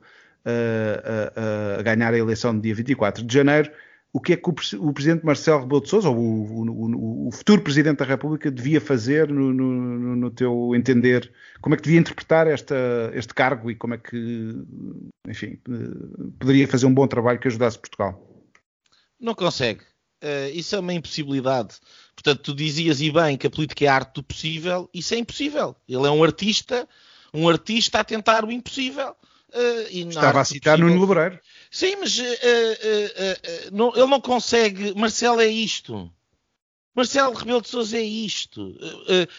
a ganhar a eleição no dia 24 de janeiro, o que é que o, o presidente Marcelo Rebelo de Sousa, ou o, o, o, futuro presidente da República, devia fazer no, no, no, teu entender? Como é que devia interpretar esta, este cargo e como é que, enfim, poderia fazer um bom trabalho que ajudasse Portugal? Não consegue. isso é uma impossibilidade Portanto, tu dizias e bem que a política é a arte do possível, isso é impossível. Ele é um artista, um artista a tentar o impossível. Uh, Estava a citar Nuno Lebreiro. Sim, mas uh, uh, não, ele não consegue. Marcelo é isto. Marcelo Rebelo de Souza é isto.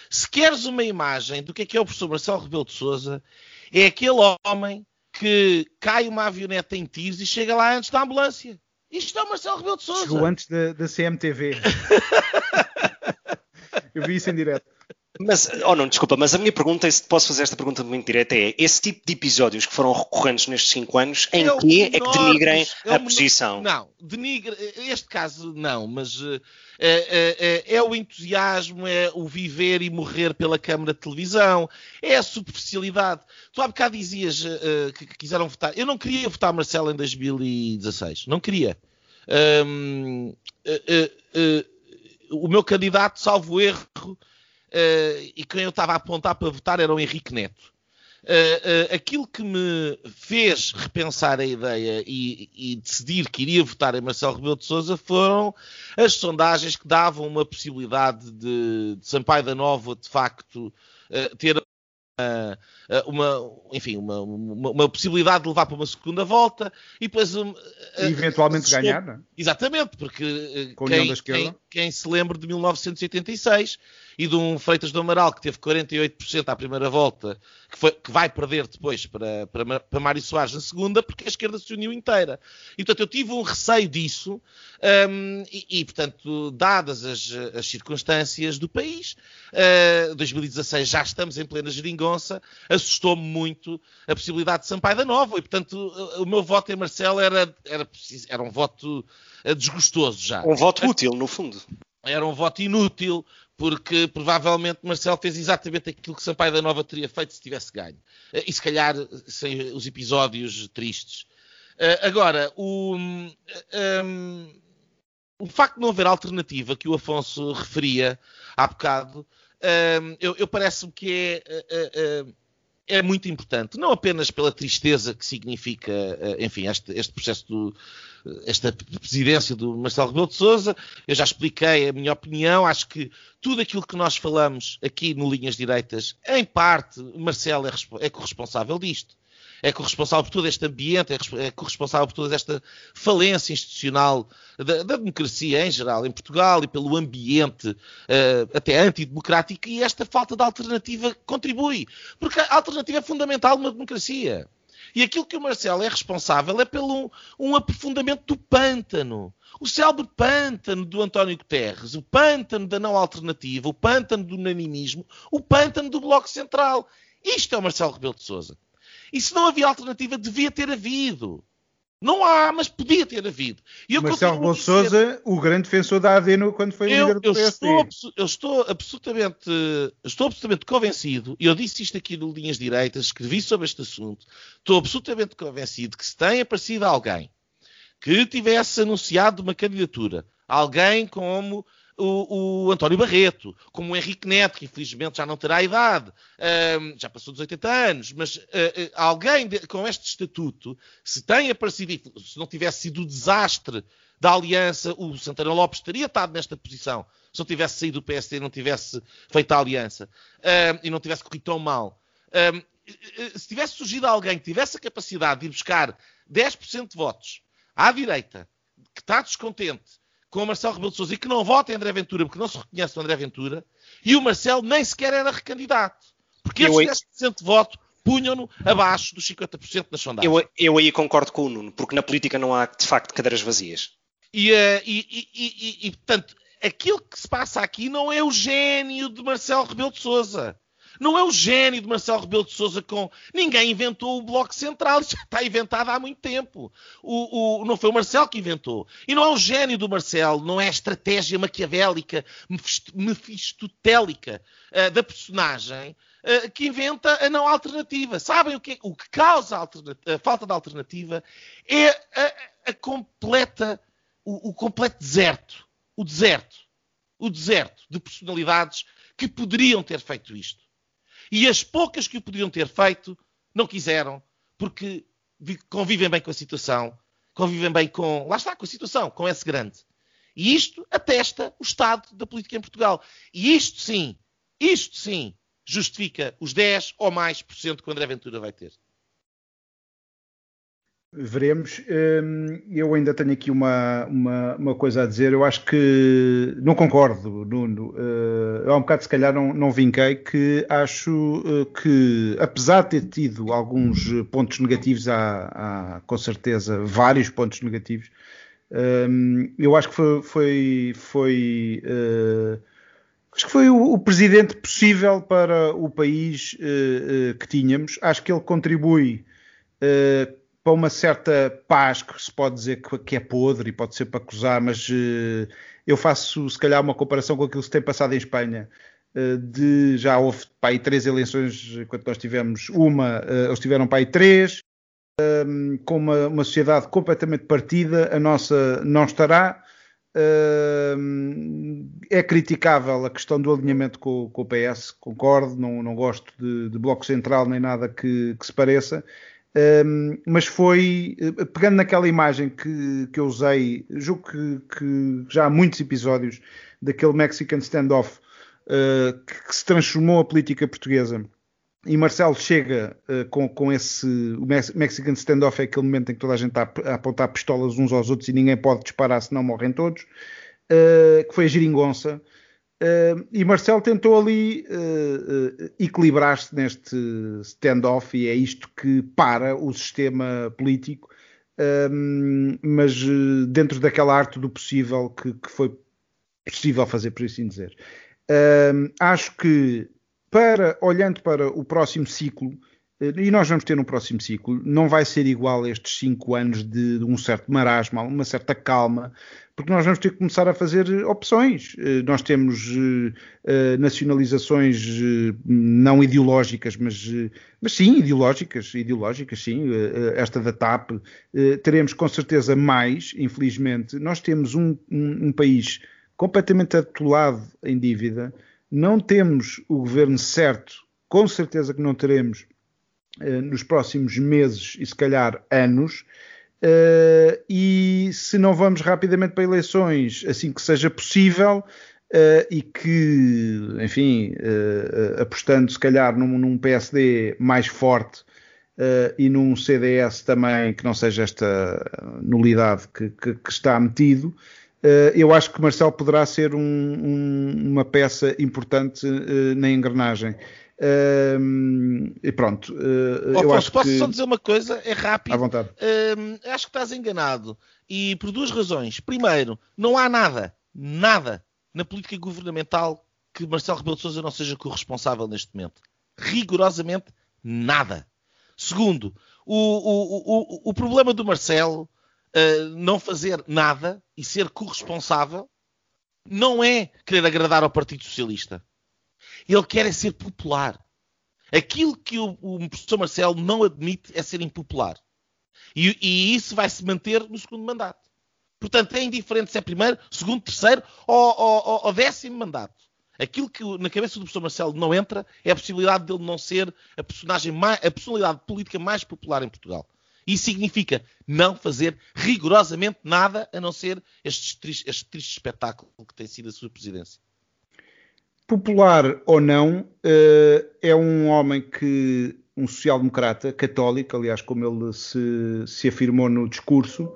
se queres uma imagem do que é que é o professor Marcelo Rebelo de Souza, é aquele homem que cai uma avioneta em tiros e chega lá antes da ambulância. Isto é o Marcelo Rebelo de Souza. Chegou antes da, da CMTV. *laughs* Eu vi isso em direto. Mas, oh não, desculpa, mas a minha pergunta, e se posso fazer esta pergunta muito direta, é esse tipo de episódios que foram recorrentes nestes 5 anos, em é que é que denigrem é a posição? Não, denigra, este caso não, mas uh, é, é, o entusiasmo, é o viver e morrer pela câmara de televisão, é a superficialidade. Tu há bocado dizias uh, que, que, quiseram votar. Eu não queria votar Marcelo em 2016, não queria. Um, o meu candidato, salvo erro, uh, e quem eu estava a apontar para votar era o Henrique Neto. Uh, uh, aquilo que me fez repensar a ideia e, e, decidir que iria votar em Marcelo Rebelo de Sousa foram as sondagens que davam uma possibilidade de, de Sampaio da Nova de facto ter uma, enfim, uma, uma, uma, possibilidade de levar para uma segunda volta e depois um, e eventualmente ganhar, não é? Exatamente, porque quem, quem, quem, se lembra de 1986 e de um Freitas do Amaral que teve 48% à primeira volta, que, foi, que vai perder depois para, para, para Mário Soares na segunda, porque a esquerda se uniu inteira. E portanto eu tive um receio disso, um, e, e, portanto, dadas as, as circunstâncias do país, uh, 2016 já estamos em plena geringonça, assustou-me muito a possibilidade de Sampaio da Nova, e portanto o meu voto em Marcelo era, era, era um voto eh, desgostoso já. Um voto útil, no fundo. Era um voto inútil, porque provavelmente Marcelo fez exatamente aquilo que Sampaio da Nova teria feito se tivesse ganho. Eh, e se calhar sem os episódios tristes. Eh, agora, o, um, ehm, o facto de não haver alternativa que o Afonso referia há bocado, um, ehm, eu, eu parece-me que é, é, é, muito importante, não apenas pela tristeza que significa, enfim, este, este processo do, esta presidência do Marcelo Rebelo de Sousa. Eu já expliquei a minha opinião. Acho que tudo aquilo que nós falamos aqui no Linhas Direitas, em parte, Marcelo é, é corresponsável disto. É corresponsável por todo este ambiente, é, é corresponsável por toda esta falência institucional da, da democracia em geral em Portugal e pelo ambiente uh, até antidemocrático e esta falta de alternativa contribui. Porque a alternativa é fundamental numa democracia. E aquilo que o Marcelo é responsável é pelo um aprofundamento do pântano. O célebre pântano do António Guterres, o pântano da não alternativa, o pântano do unanimismo, o pântano do Bloco Central. Isto é o Marcelo Rebelo de Sousa. E se não havia alternativa, devia ter havido. Não há, mas podia ter havido. E eu Marcelo Rebelo de Sousa, o grande defensor da ADN quando foi eu, líder do eu Estou, eu estou absolutamente, estou absolutamente convencido, e eu disse isto aqui no Linhas Direitas, escrevi sobre este assunto, estou absolutamente convencido que se tem aparecido alguém que tivesse anunciado uma candidatura, alguém como o, o, António Barreto, como o Henrique Neto, que infelizmente já não terá idade, já passou dos 80 anos, mas uh, uh, alguém de, com este estatuto, se tem aparecido, se não tivesse sido o desastre da aliança, o Santana Lopes teria estado nesta posição, se não tivesse saído do PSD não tivesse feito a aliança, e não tivesse corrido tão mal. Um, se tivesse surgido alguém que tivesse a capacidade de ir buscar 10% de votos à direita, que está descontente, com o Marcelo Rebelo de Sousa e que não vota em André Ventura porque não se reconhece o André Ventura, e o Marcelo nem sequer era recandidato. Porque esses 10% de voto punham-no abaixo dos 50% nas sondagens. Eu, eu aí concordo com o Nuno, porque na política não há, de facto, cadeiras vazias. E, uh, e, e, e, portanto, aquilo que se passa aqui não é o gênio de Marcelo Rebelo de Sousa. Não é o gênio de Marcelo Rebelo de Sousa com. Ninguém inventou o Bloco Central, já está inventado há muito tempo. O, o, não foi o Marcelo que inventou. E não é o gênio do Marcelo, não é a estratégia maquiavélica, mefistotélica uh, da personagem uh, que inventa a não alternativa. Sabem o que, é, o que causa a, a, falta de alternativa? É a, a completa, o, o completo deserto. O deserto. O deserto de personalidades que poderiam ter feito isto. E as poucas que o podiam ter feito não quiseram, porque convivem bem com a situação, convivem bem com, lá está, com a situação, com esse grande. E isto atesta o estado da política em Portugal. E isto sim, isto sim, justifica os 10 ou mais por cento que o André Ventura vai ter. Veremos. Hum, eu ainda tenho aqui uma, uma, uma, coisa a dizer. Eu acho que não concordo, Nuno. Eh, há um bocado, se calhar, não, não vinquei que acho eh, que, apesar de ter tido alguns pontos negativos, há, há com certeza vários pontos negativos. Hum, eu acho que foi. foi, foi uh, acho que foi o, presidente possível para o país uh, uh, que tínhamos. Acho que ele contribui para uma certa paz que se pode dizer que é podre e pode ser para acusar, mas uh, eu faço se calhar uma comparação com aquilo que se tem passado em Espanha. Uh, de, já houve para aí três eleições, enquanto nós tivemos uma, eles tiveram para aí três, ehm, com uma, uma, sociedade completamente partida, a nossa não estará. Ehm, é criticável a questão do alinhamento com, com o PS, concordo, não, não gosto de, de, bloco central nem nada que, que se pareça. Um, mas foi eh, pegando naquela imagem que, que eu usei, julgo que, que já há muitos episódios daquele Mexican standoff uh, que, que, se transformou a política portuguesa. E Marcelo chega uh, com, com esse. O Mexican standoff é aquele momento em que toda a gente está a apontar pistolas uns aos outros e ninguém pode disparar, senão morrem todos. Uh, que foi a geringonça. Uh, e Marcelo tentou ali uh, uh, equilibrar-se neste standoff e é isto que para o sistema político, mas dentro daquela arte do possível que, que foi possível fazer, por assim dizer. acho que, para, olhando para o próximo ciclo, e nós vamos ter um próximo ciclo, não vai ser igual a estes cinco anos de, de um certo marasmo, uma certa calma, porque nós vamos ter que começar a fazer opções. Eh, nós temos uh, nacionalizações não ideológicas, mas, mas sim ideológicas, ideológicas, sim. esta da TAP. teremos com certeza mais, infelizmente. Nós temos um, um, um país completamente atolado em dívida, não temos o governo certo, com certeza que não teremos nos próximos meses e se calhar anos. Uh, e se não vamos rapidamente para eleições, assim que seja possível, uh, e que, enfim, uh, apostando se calhar num, num PSD mais forte e num CDS também que não seja esta nulidade que, que, que está metido, eu acho que Marcelo poderá ser um, um, uma peça importante na engrenagem e pronto. Oh, eu acho posso que... só dizer uma coisa? É rápido. À vontade. Uh, acho que estás enganado. E por duas razões. Primeiro, não há nada, nada na política governamental que Marcelo Rebelo de Sousa não seja corresponsável neste momento. rigorosamente nada. Segundo, o, o, o, o problema do Marcelo não fazer nada e ser corresponsável não é querer agradar ao Partido Socialista. Ele quer é ser popular. Aquilo que o, o professor Marcelo não admite é ser impopular. E, e isso vai se manter no segundo mandato. Portanto, é indiferente se é primeiro, segundo, terceiro ou, ou, ou décimo mandato. Aquilo que na cabeça do professor Marcelo não entra é a possibilidade dele não ser a personagem mais, a personalidade política mais popular em Portugal. Isso significa não fazer rigorosamente nada a não ser este triste, este triste espetáculo que tem sido a sua presidência. Popular ou não, eh, é um homem que, um social-democrata, católico, aliás, como ele se, se afirmou no discurso,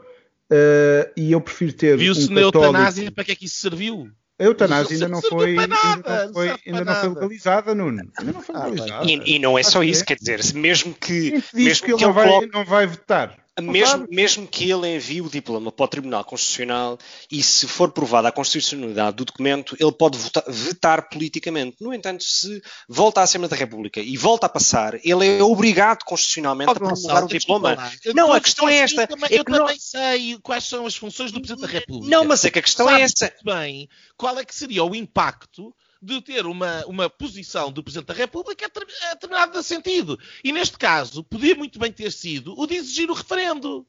eh, e eu prefiro ter. Viu-se um na católico... eutanásia, para que é que isso serviu? A eutanásia ainda não foi, ainda não foi, ainda não foi legalizada, Nuno. Ainda não foi ah, legalizada. E, e não é só isso, quer dizer, mesmo que. Mesmo que ele, que não, vai, coloque... não vai votar mesmo, mesmo, que ele envie o diploma para o Tribunal Constitucional e se for provada a constitucionalidade do documento, ele pode votar, vetar politicamente. No entanto, se volta à Assembleia da República e volta a passar, ele é obrigado constitucionalmente a promulgar o diploma. Não, a questão é esta. Eu, também, é eu também sei quais são as funções do Presidente da República. Não, mas é que a questão é essa. bem qual é que seria o impacto de ter uma, uma posição do Presidente da República a determinado sentido. E neste caso, podia muito bem ter sido o de exigir o referendo.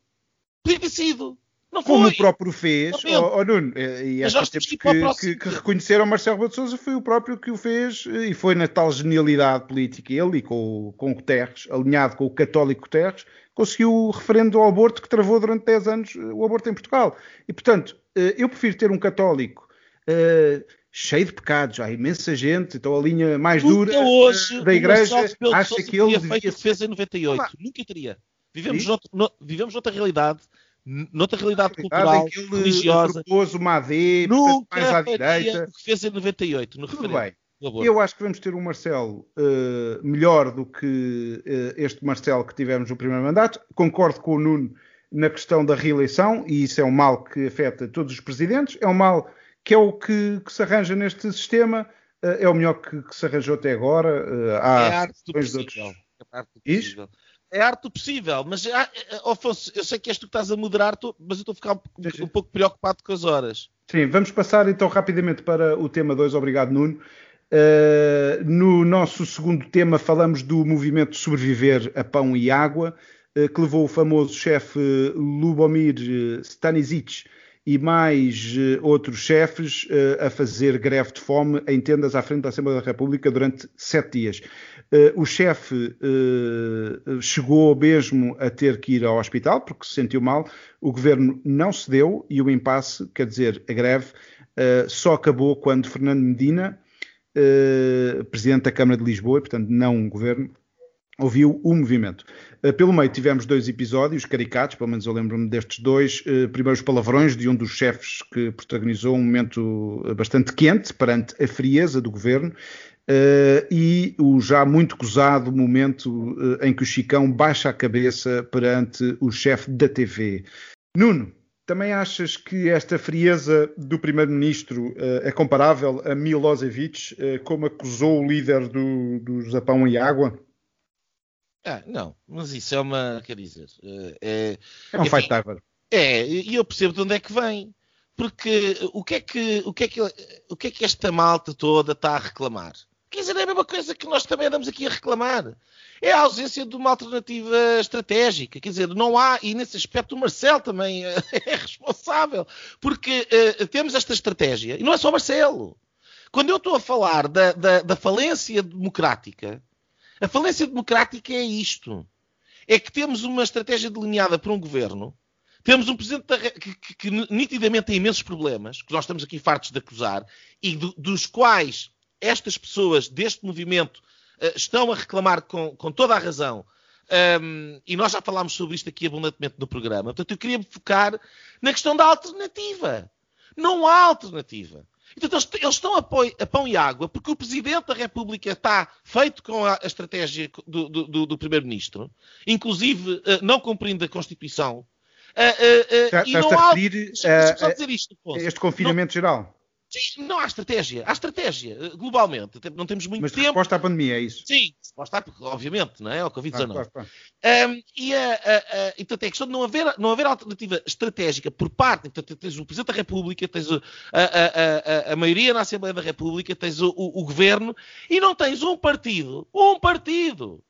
Podia ter sido. Não Como foi. o próprio fez, oh, oh, Nuno, e acho que temos que, que, que, reconheceram Marcelo Rebelo de Sousa foi o próprio que o fez e foi na tal genialidade política, ele e com, com o Guterres, alinhado com o católico Guterres, conseguiu o referendo ao aborto que travou durante 10 anos o aborto em Portugal. E, portanto, eh, eu prefiro ter um católico uh, cheio de pecados, há imensa gente, então a linha mais Nunca dura hoje, da Igreja acha que ele devia feito defesa em 98. Olá. Nunca teria. Vivemos, noutra, no, vivemos noutra realidade, noutra realidade, cultural, religiosa. propôs uma AD, Nunca mais à direita. o que fez em 98, no Tudo bem. Eu acho que vamos ter um Marcelo uh, melhor do que uh, este Marcelo que tivemos no primeiro mandato. Concordo com o Nuno na questão da reeleição, e isso é um mal que afeta todos os presidentes. É um mal que é o que, que se arranja neste sistema, uh, é o melhor que, que, se arranjou até agora. Uh, há é a arte do possível. É a arte do possível. É a arte do possível, mas ah, eh, Afonso, eu sei que és tu que estás a moderar, mas eu estou a ficar um, um, pouco preocupado com as horas. Sim, vamos passar então rapidamente para o tema 2. Obrigado, Nuno. Uh, no nosso segundo tema falamos do movimento Sobreviver a Pão e Água, uh, que levou o famoso chefe Lubomir Stanisic e mais uh, outros chefes uh, a fazer greve de fome em tendas à frente da Assembleia da República durante sete dias. Uh, o chefe chegou mesmo a ter que ir ao hospital porque se sentiu mal. O governo não cedeu e o impasse, quer dizer, a greve, só acabou quando Fernando Medina, presidente da Câmara de Lisboa, portanto não o governo, ouviu o movimento. Eh, pelo meio tivemos dois episódios caricatos, pelo menos eu lembro-me destes dois. Eh, primeiros palavrões de um dos chefes que protagonizou um momento eh, bastante quente perante a frieza do governo. e o já muito gozado momento em que o Chicão baixa a cabeça perante o chefe da TV. Nuno, também achas que esta frieza do primeiro-ministro uh, é comparável a Milosevic, uh, como acusou o líder do, do Japão e Água? Ah, não, mas isso é uma. Quer dizer. Eh, é, é um fight diver. É, e eu percebo de onde é que vem. Porque o que é que, o que, é que, o que, é que esta malta toda está a reclamar? Quer dizer, é a mesma coisa que nós também andamos aqui a reclamar. É a ausência de uma alternativa estratégica. Quer dizer, não há, e nesse aspecto o Marcelo também *laughs* é responsável, porque uh, temos esta estratégia, e não é só o Marcelo. Quando eu estou a falar da, da, da falência democrática, a falência democrática é isto. É que temos uma estratégia delineada por um governo, temos um presidente da, que, que, que, nitidamente tem imensos problemas, que nós estamos aqui fartos de acusar, e do, dos quais estas pessoas deste movimento uh, estão a reclamar com, com toda a razão. Um, e nós já falámos sobre isto aqui abundantemente no programa. Portanto, eu queria me focar na questão da alternativa. Não há alternativa. Então eles estão a, pão e água porque o Presidente da República está feito com a, estratégia do, do, do Primeiro-Ministro, inclusive uh, não cumprindo a Constituição. Uh, uh, e não há... a, dizer isto, este confinamento não... geral? Sim, não há estratégia. Há estratégia, eh, globalmente. Não temos muito Mas tempo. resposta à pandemia, é isso? Sim, resposta, obviamente, não é? Ao Covid-19. Claro, claro, claro. Um, e a, a, a, então tem a questão de não haver, não haver alternativa estratégica por parte. Então, tens o Presidente da República, tens o, a, a, maioria na Assembleia da República, tens o, o, o Governo e não tens um partido. Um partido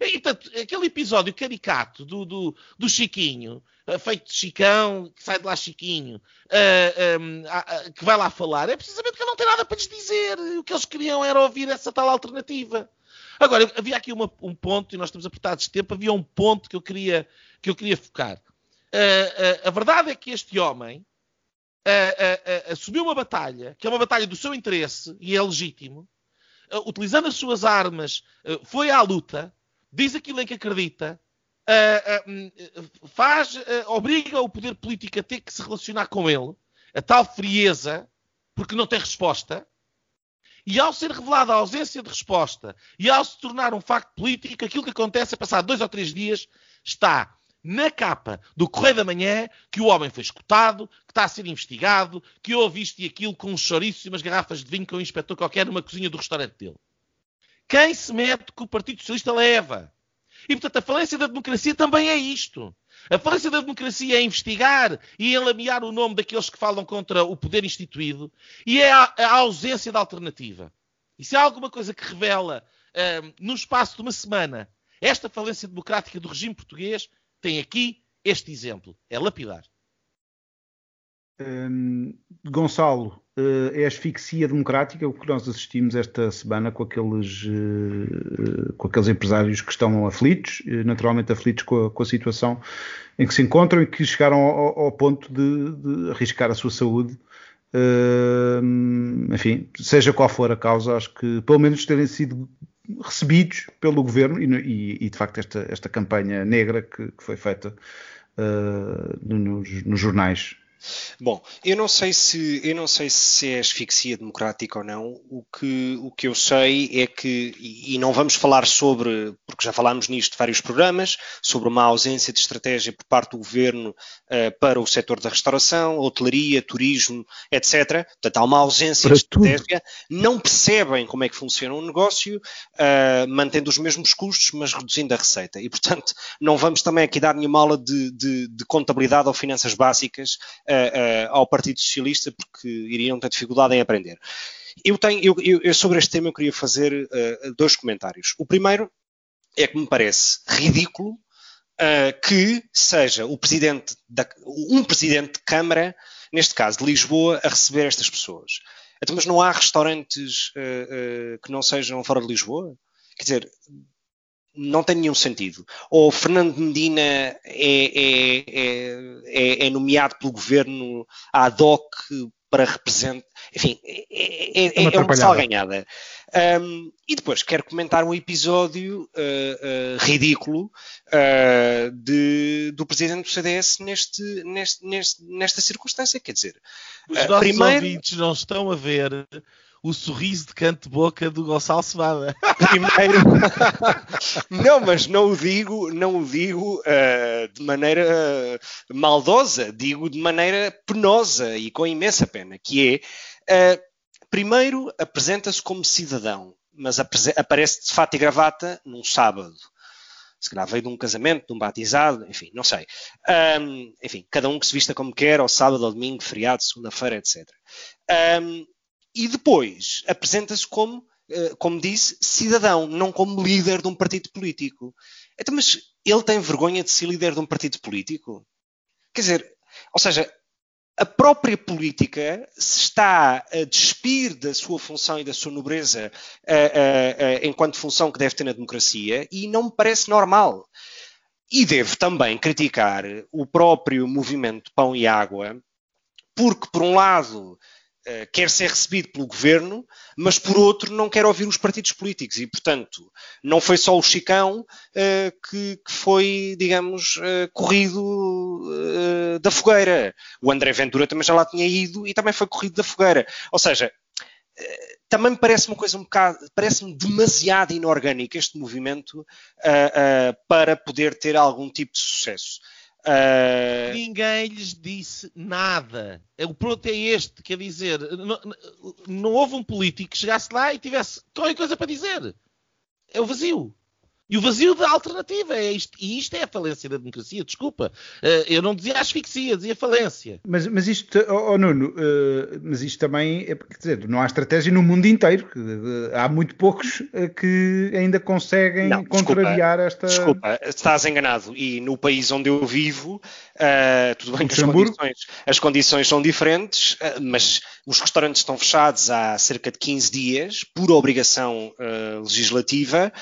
e, portanto, aquele episódio caricato do, do, do Chiquinho, feito de Chicão, que sai de lá Chiquinho, um, uh, que vai lá falar, é precisamente que ele não tem nada para lhes dizer. O que eles queriam era ouvir essa tal alternativa. Agora, havia aqui uma, um ponto, e nós estamos apertados de tempo, havia um ponto que eu queria, que eu queria focar. A verdade é que este homem assumiu uma batalha, que é uma batalha do seu interesse, e é legítimo, utilizando as suas armas, foi à luta, diz aquilo em que acredita, faz, uh, obriga o poder político a ter que se relacionar com ele, a tal frieza, porque não tem resposta, e ao ser revelada a ausência de resposta e ao se tornar um facto político, aquilo que acontece é passar dois ou três dias, está na capa do Correio da Manhã que o homem foi escutado, que está a ser investigado, que houve isto e aquilo com um chouriço e umas garrafas de vinho com um inspetor qualquer numa cozinha do restaurante dele. Quem se mete que o Partido Socialista leva? E, portanto, a falência da democracia também é isto. A falência da democracia é investigar e enlamear o nome daqueles que falam contra o poder instituído e é a, a ausência de alternativa. E se há alguma coisa que revela, um, no espaço de uma semana, esta falência democrática do regime português, tem aqui este exemplo. É lapidar. Um, Gonçalo, uh, é asfixia democrática o que nós assistimos esta semana com aqueles, uh, com aqueles empresários que estão aflitos, uh, naturalmente aflitos com a, com a, situação em que se encontram e que chegaram ao, ao ponto de, de, arriscar a sua saúde. enfim, seja qual for a causa, acho que pelo menos terem sido recebidos pelo governo e, e, de facto esta, esta campanha negra que, que foi feita nos, nos jornais Bom, eu não sei se eu não sei se é asfixia democrática ou não. O que, o que eu sei é que, e não vamos falar sobre, porque já falámos nisto de vários programas, sobre uma ausência de estratégia por parte do governo uh, para o setor da restauração, hotelaria, turismo, etc. Portanto, há uma ausência para de estratégia. Tudo. Não percebem como é que funciona um negócio, uh, mantendo os mesmos custos, mas reduzindo a receita. E, portanto, não vamos também aqui dar nenhuma aula de, de, de contabilidade ou finanças básicas uh, ao Partido Socialista porque iriam ter dificuldade em aprender. Eu tenho, eu, eu, sobre este tema eu queria fazer uh, dois comentários. O primeiro é que me parece ridículo uh, que seja o presidente da, um presidente de Câmara, neste caso de Lisboa, a receber estas pessoas. Então, mas não há restaurantes uh, que não sejam fora de Lisboa? Quer dizer, não tem nenhum sentido. Ou Fernando Medina é, é, é, é nomeado pelo governo ad hoc para representar. Enfim, é, é, é uma sala ganhada. Um, e depois quero comentar um episódio uh, uh, ridículo uh, de, do presidente do CDS neste, neste, neste, nesta circunstância. Quer dizer, os nossos primeiro... ouvintes não estão a ver o sorriso de canto de boca do Gonçalo Cevada. *laughs* Primeiro, não, mas não o digo, não o digo uh, de maneira maldosa, digo de maneira penosa e com imensa pena, que é, uh, primeiro apresenta-se como cidadão, mas aparece de fato e gravata num sábado. Se calhar veio de um casamento, de um batizado, enfim, não sei. Um, enfim, cada um que se vista como quer, ao sábado, ao domingo, feriado, segunda-feira, etc. Um, e depois apresenta-se como, eh, como disse, cidadão, não como líder de um partido político. Então, mas ele tem vergonha de ser líder de um partido político? Quer dizer, ou seja, a própria política se está a despir da sua função e da sua nobreza uh, uh, uh, enquanto função que deve ter na democracia e não me parece normal. E devo também criticar o próprio movimento Pão e Água, porque, por um lado, quer ser recebido pelo governo, mas por outro não quer ouvir os partidos políticos. E, portanto, não foi só o Chicão uh, que, que, foi, digamos, uh, corrido da fogueira. O André Ventura também já lá tinha ido e também foi corrido da fogueira. Ou seja, também me parece uma coisa um bocado, parece-me demasiado inorgânico este movimento para poder ter algum tipo de sucesso. Uh... Ninguém lhes disse nada. O pronto é este, quer dizer, não, não houve um político que chegasse lá e tivesse qualquer coisa para dizer. É o vazio. E o vazio da alternativa é isto. E isto é a falência da democracia, desculpa. Uh, eu não dizia asfixia, dizia falência. Mas, mas isto, oh, oh Nuno, uh, mas isto também, é, quer dizer, não há estratégia no mundo inteiro. Uh, há muito poucos que ainda conseguem não, contrariar desculpa, esta. Desculpa, estás enganado. E no país onde eu vivo, tudo bem que as condições, as condições, são diferentes, mas os restaurantes estão fechados há cerca de 15 dias, por obrigação legislativa,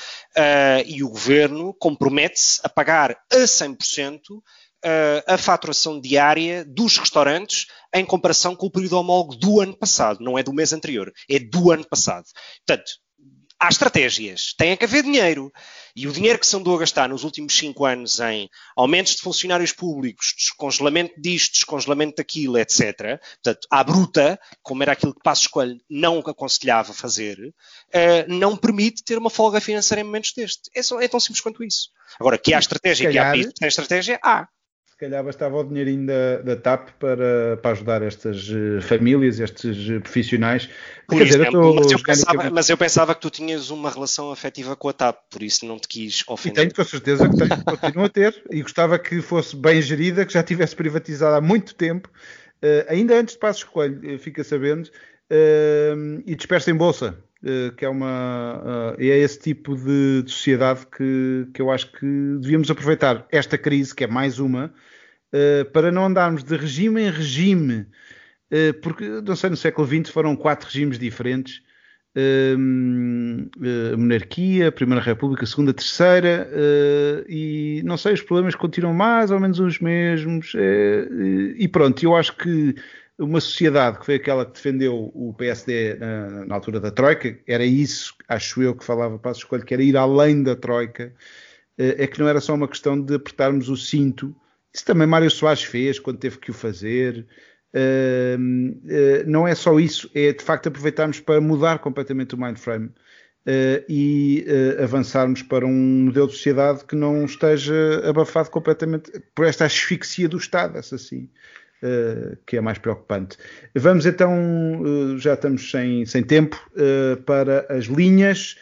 e e o governo compromete-se a pagar a 100% uh, a faturação diária dos restaurantes em comparação com o período homólogo do ano passado, não é do mês anterior, é do ano passado. Portanto, há estratégias, tem que haver dinheiro. E o dinheiro que se andou a gastar nos últimos cinco anos em aumentos de funcionários públicos, descongelamento disto, descongelamento daquilo, etc., portanto, à bruta, como era aquilo que Passos Coelho não aconselhava fazer, uh, não permite ter uma folga financeira em momentos destes. É, só, é tão simples quanto isso. Agora, que há estratégia, que há países que têm estratégia, há se calhar bastava o dinheirinho da, da TAP para, para ajudar estas uh, famílias, estes uh, profissionais. Por Quer exemplo, dizer, eu mas, eu pensava, mas, eu pensava, que tu tinhas uma relação afetiva com a TAP, por isso não te quis ofender. E tenho com certeza que tenho, continuo a ter, e gostava que fosse bem gerida, que já tivesse privatizada há muito tempo, uh, ainda antes de Passos Coelho, fica sabendo, e dispersa em bolsa. Eh, que é uma uh, é esse tipo de, de, sociedade que, que eu acho que devíamos aproveitar esta crise, que é mais uma, uh, para não andarmos de regime em regime, porque não sei, no século XX foram quatro regimes diferentes. a monarquia, Primeira República, Segunda, Terceira, e não sei, os problemas continuam mais ou menos os mesmos, e pronto, eu acho que uma sociedade que foi aquela que defendeu o PSD na, na, altura da Troika, era isso, acho eu, que falava para a escolha, que era ir além da Troika, eh, é que não era só uma questão de apertarmos o cinto, isso também Mário Soares fez quando teve que o fazer, uh, uh, não é só isso, é de facto aproveitarmos para mudar completamente o mindframe. Uh, e avançarmos para um modelo de sociedade que não esteja abafado completamente por esta asfixia do Estado, assim. Que é mais preocupante. Vamos então, uh, já estamos sem, sem tempo, uh, para as linhas.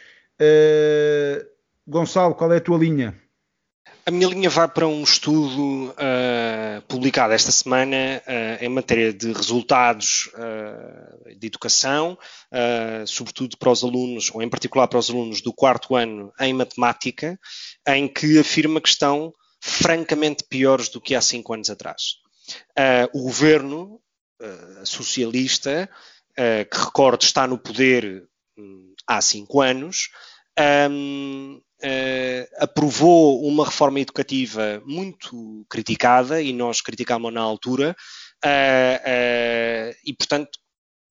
Gonçalo, qual é a tua linha? A minha linha vai para um estudo publicado esta semana em matéria de resultados de educação, sobretudo para os alunos, ou em particular para os alunos do quarto ano em matemática, em que afirma que estão francamente piores do que há cinco anos atrás. Uh, o governo uh, socialista, uh, que recordo está no poder um, há cinco anos, um, aprovou uma reforma educativa muito criticada e nós criticámos na altura, e portanto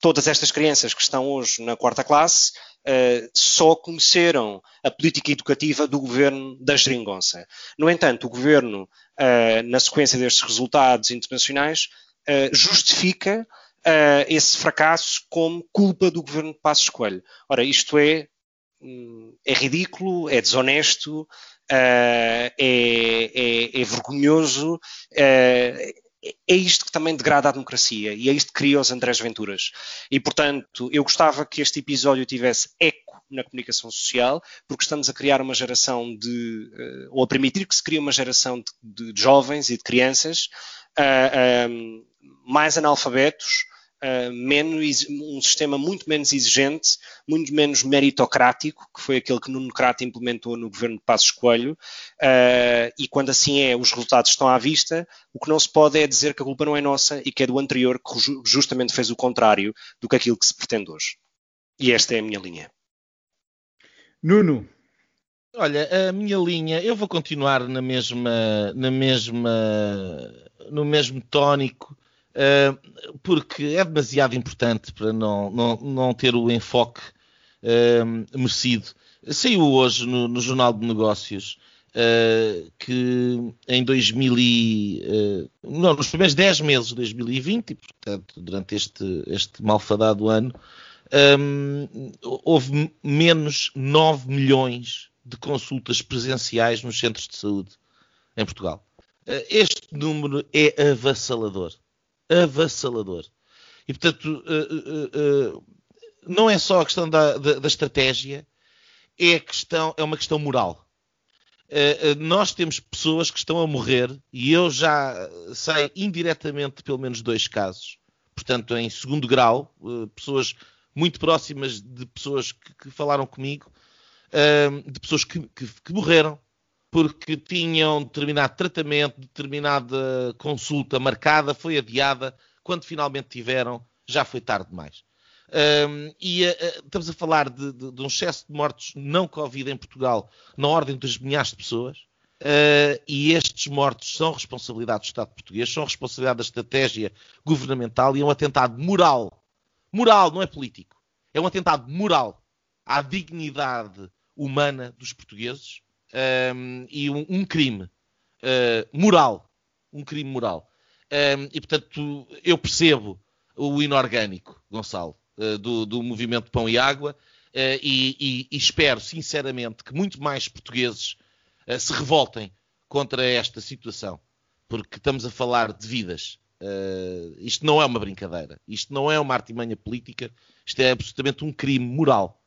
todas estas crianças que estão hoje na quarta classe uh, só conheceram a política educativa do governo da Geringonça. No entanto, o governo, uh, na sequência destes resultados internacionais, uh, justifica esse fracasso como culpa do governo de Passos Coelho. Ora, isto é, hum, é ridículo, é desonesto, é, é, é, vergonhoso, é isto que também degrada a democracia e é isto que cria os Andrés Venturas. E, portanto, eu gostava que este episódio tivesse eco na comunicação social, porque estamos a criar uma geração de, uh, ou a permitir que se crie uma geração de, de jovens e de crianças uh, uh, mais analfabetos, uh, menos, um sistema muito menos exigente, muito menos meritocrático, que foi aquele que Nuno Crata implementou no governo de Passos Coelho, uh, e quando assim é, os resultados estão à vista, o que não se pode é dizer que a culpa não é nossa e que é do anterior que justamente fez o contrário do que aquilo que se pretende hoje. E esta é a minha linha. Nuno, Olha, a minha linha, eu vou continuar na mesma, na mesma, no mesmo tónico uh, porque é demasiado importante para não, não, não ter o enfoque uh, merecido. Saiu hoje no, no Jornal de Negócios uh, que em 2000 e, não, nos primeiros 10 meses de 2020, e portanto durante este, este malfadado ano, um, houve menos 9 milhões de consultas presenciais nos centros de saúde em Portugal. Este número é avassalador. Avassalador. E, portanto, uh, não é só a questão da, da, da estratégia, é, questão, é uma questão moral. Uh, nós temos pessoas que estão a morrer e eu já sei indiretamente pelo menos dois casos, portanto, em segundo grau, uh, pessoas muito próximas de pessoas que, que falaram comigo, uh, de pessoas que, que, que, morreram porque tinham determinado tratamento, determinada consulta marcada, foi adiada, quando finalmente tiveram, já foi tarde demais. Um, e uh, estamos a falar de, de, de, um excesso de mortos não Covid em Portugal na ordem dos milhares de pessoas. Uh, e estes mortos são responsabilidade do Estado português, são responsabilidade da estratégia governamental e é um atentado moral. Moral, não é político. É um atentado moral à dignidade humana dos portugueses um, e um, um crime uh, moral. Um crime moral. e, portanto, eu percebo o inorgânico, Gonçalo. Eh, do, do, movimento Pão e Água uh, e, e, e, espero sinceramente que muito mais portugueses uh, se revoltem contra esta situação, porque estamos a falar de vidas. isto não é uma brincadeira, isto não é uma artimanha política, isto é absolutamente um crime moral.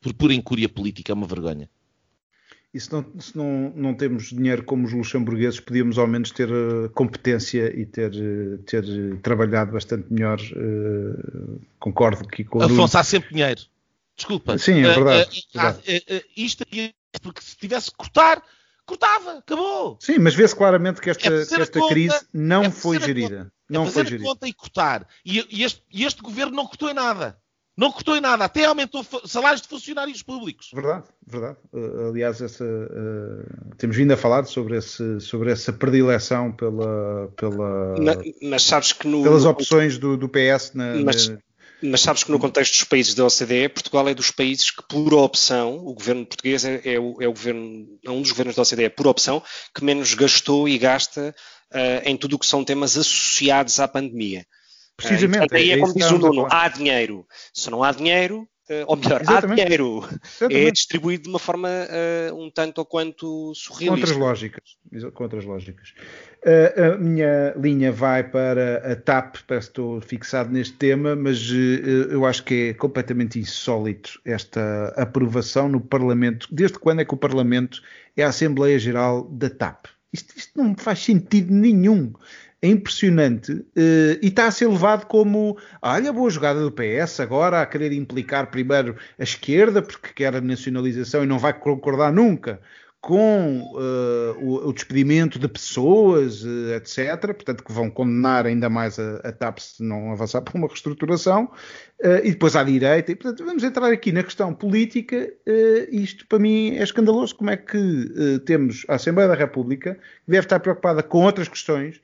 por pura incúria política, é uma vergonha. E se não, se não, não temos dinheiro como os luxemburgueses, podíamos ao menos ter uh, competência e ter, uh, ter uh, trabalhado bastante melhor. concordo aqui com o Afonso, há sempre dinheiro. Desculpa. Sim, é verdade. verdade. isto porque se tivesse que cortar, cortava, acabou. Sim, mas vê-se claramente que esta, é que esta conta, crise não é foi gerida. Não é foi gerida. conta e cortar. E, e, este, e este governo não cortou em nada. Não cortou em nada, até aumentou salários de funcionários públicos. Verdade, verdade. Uh, aliás, essa, uh, temos vindo a falar sobre, esse, sobre essa predileção pela, pela, Na, mas sabes que no, pelas opções do, do PS. Na, mas, na... mas, sabes que no contexto dos países da OCDE, Portugal é dos países que, por opção, o governo português é, é, o, é o, governo, é um dos governos da OCDE, por opção, que menos gastou e gasta uh, em tudo o que são temas associados à pandemia. Precisamente. Portanto, aí é, é como diz o Nuno, há dinheiro. Se não há dinheiro, uh, ou melhor, Exatamente. há dinheiro. *laughs* Exatamente. É distribuído de uma forma uh, um tanto ou quanto surrealista. Com outras lógicas. Com outras lógicas. Uh, a minha linha vai para a TAP, parece que estou fixado neste tema, mas eu acho que é completamente insólito esta aprovação no Parlamento. Desde quando é que o Parlamento é a Assembleia Geral da TAP? Isto, isto não faz sentido nenhum é impressionante uh, e está a ser levado como olha, boa jogada do PS agora a querer implicar primeiro a esquerda porque quer a nacionalização e não vai concordar nunca com uh, o, o, despedimento de pessoas, uh, etc. Portanto, que vão condenar ainda mais a, a TAP se não avançar para uma reestruturação. Uh, e depois à direita. E, portanto, vamos entrar aqui na questão política. isto, para mim, é escandaloso. Como é que temos a Assembleia da República, que deve estar preocupada com outras questões,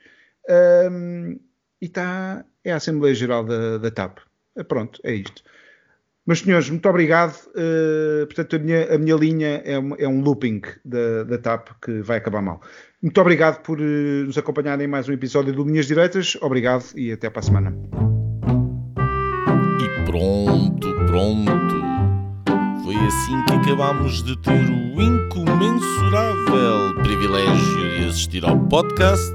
um, e está, é a Assembleia Geral da, da TAP. É, pronto, é isto. Meus senhores, muito obrigado. Uh, portanto, a minha, a minha linha é um, é um looping da, da, TAP que vai acabar mal. Muito obrigado por uh, nos acompanharem em mais um episódio do Linhas Direitas. Obrigado e até para a semana. E pronto, pronto. Foi assim que acabámos de ter o incomensurável privilégio de assistir ao podcast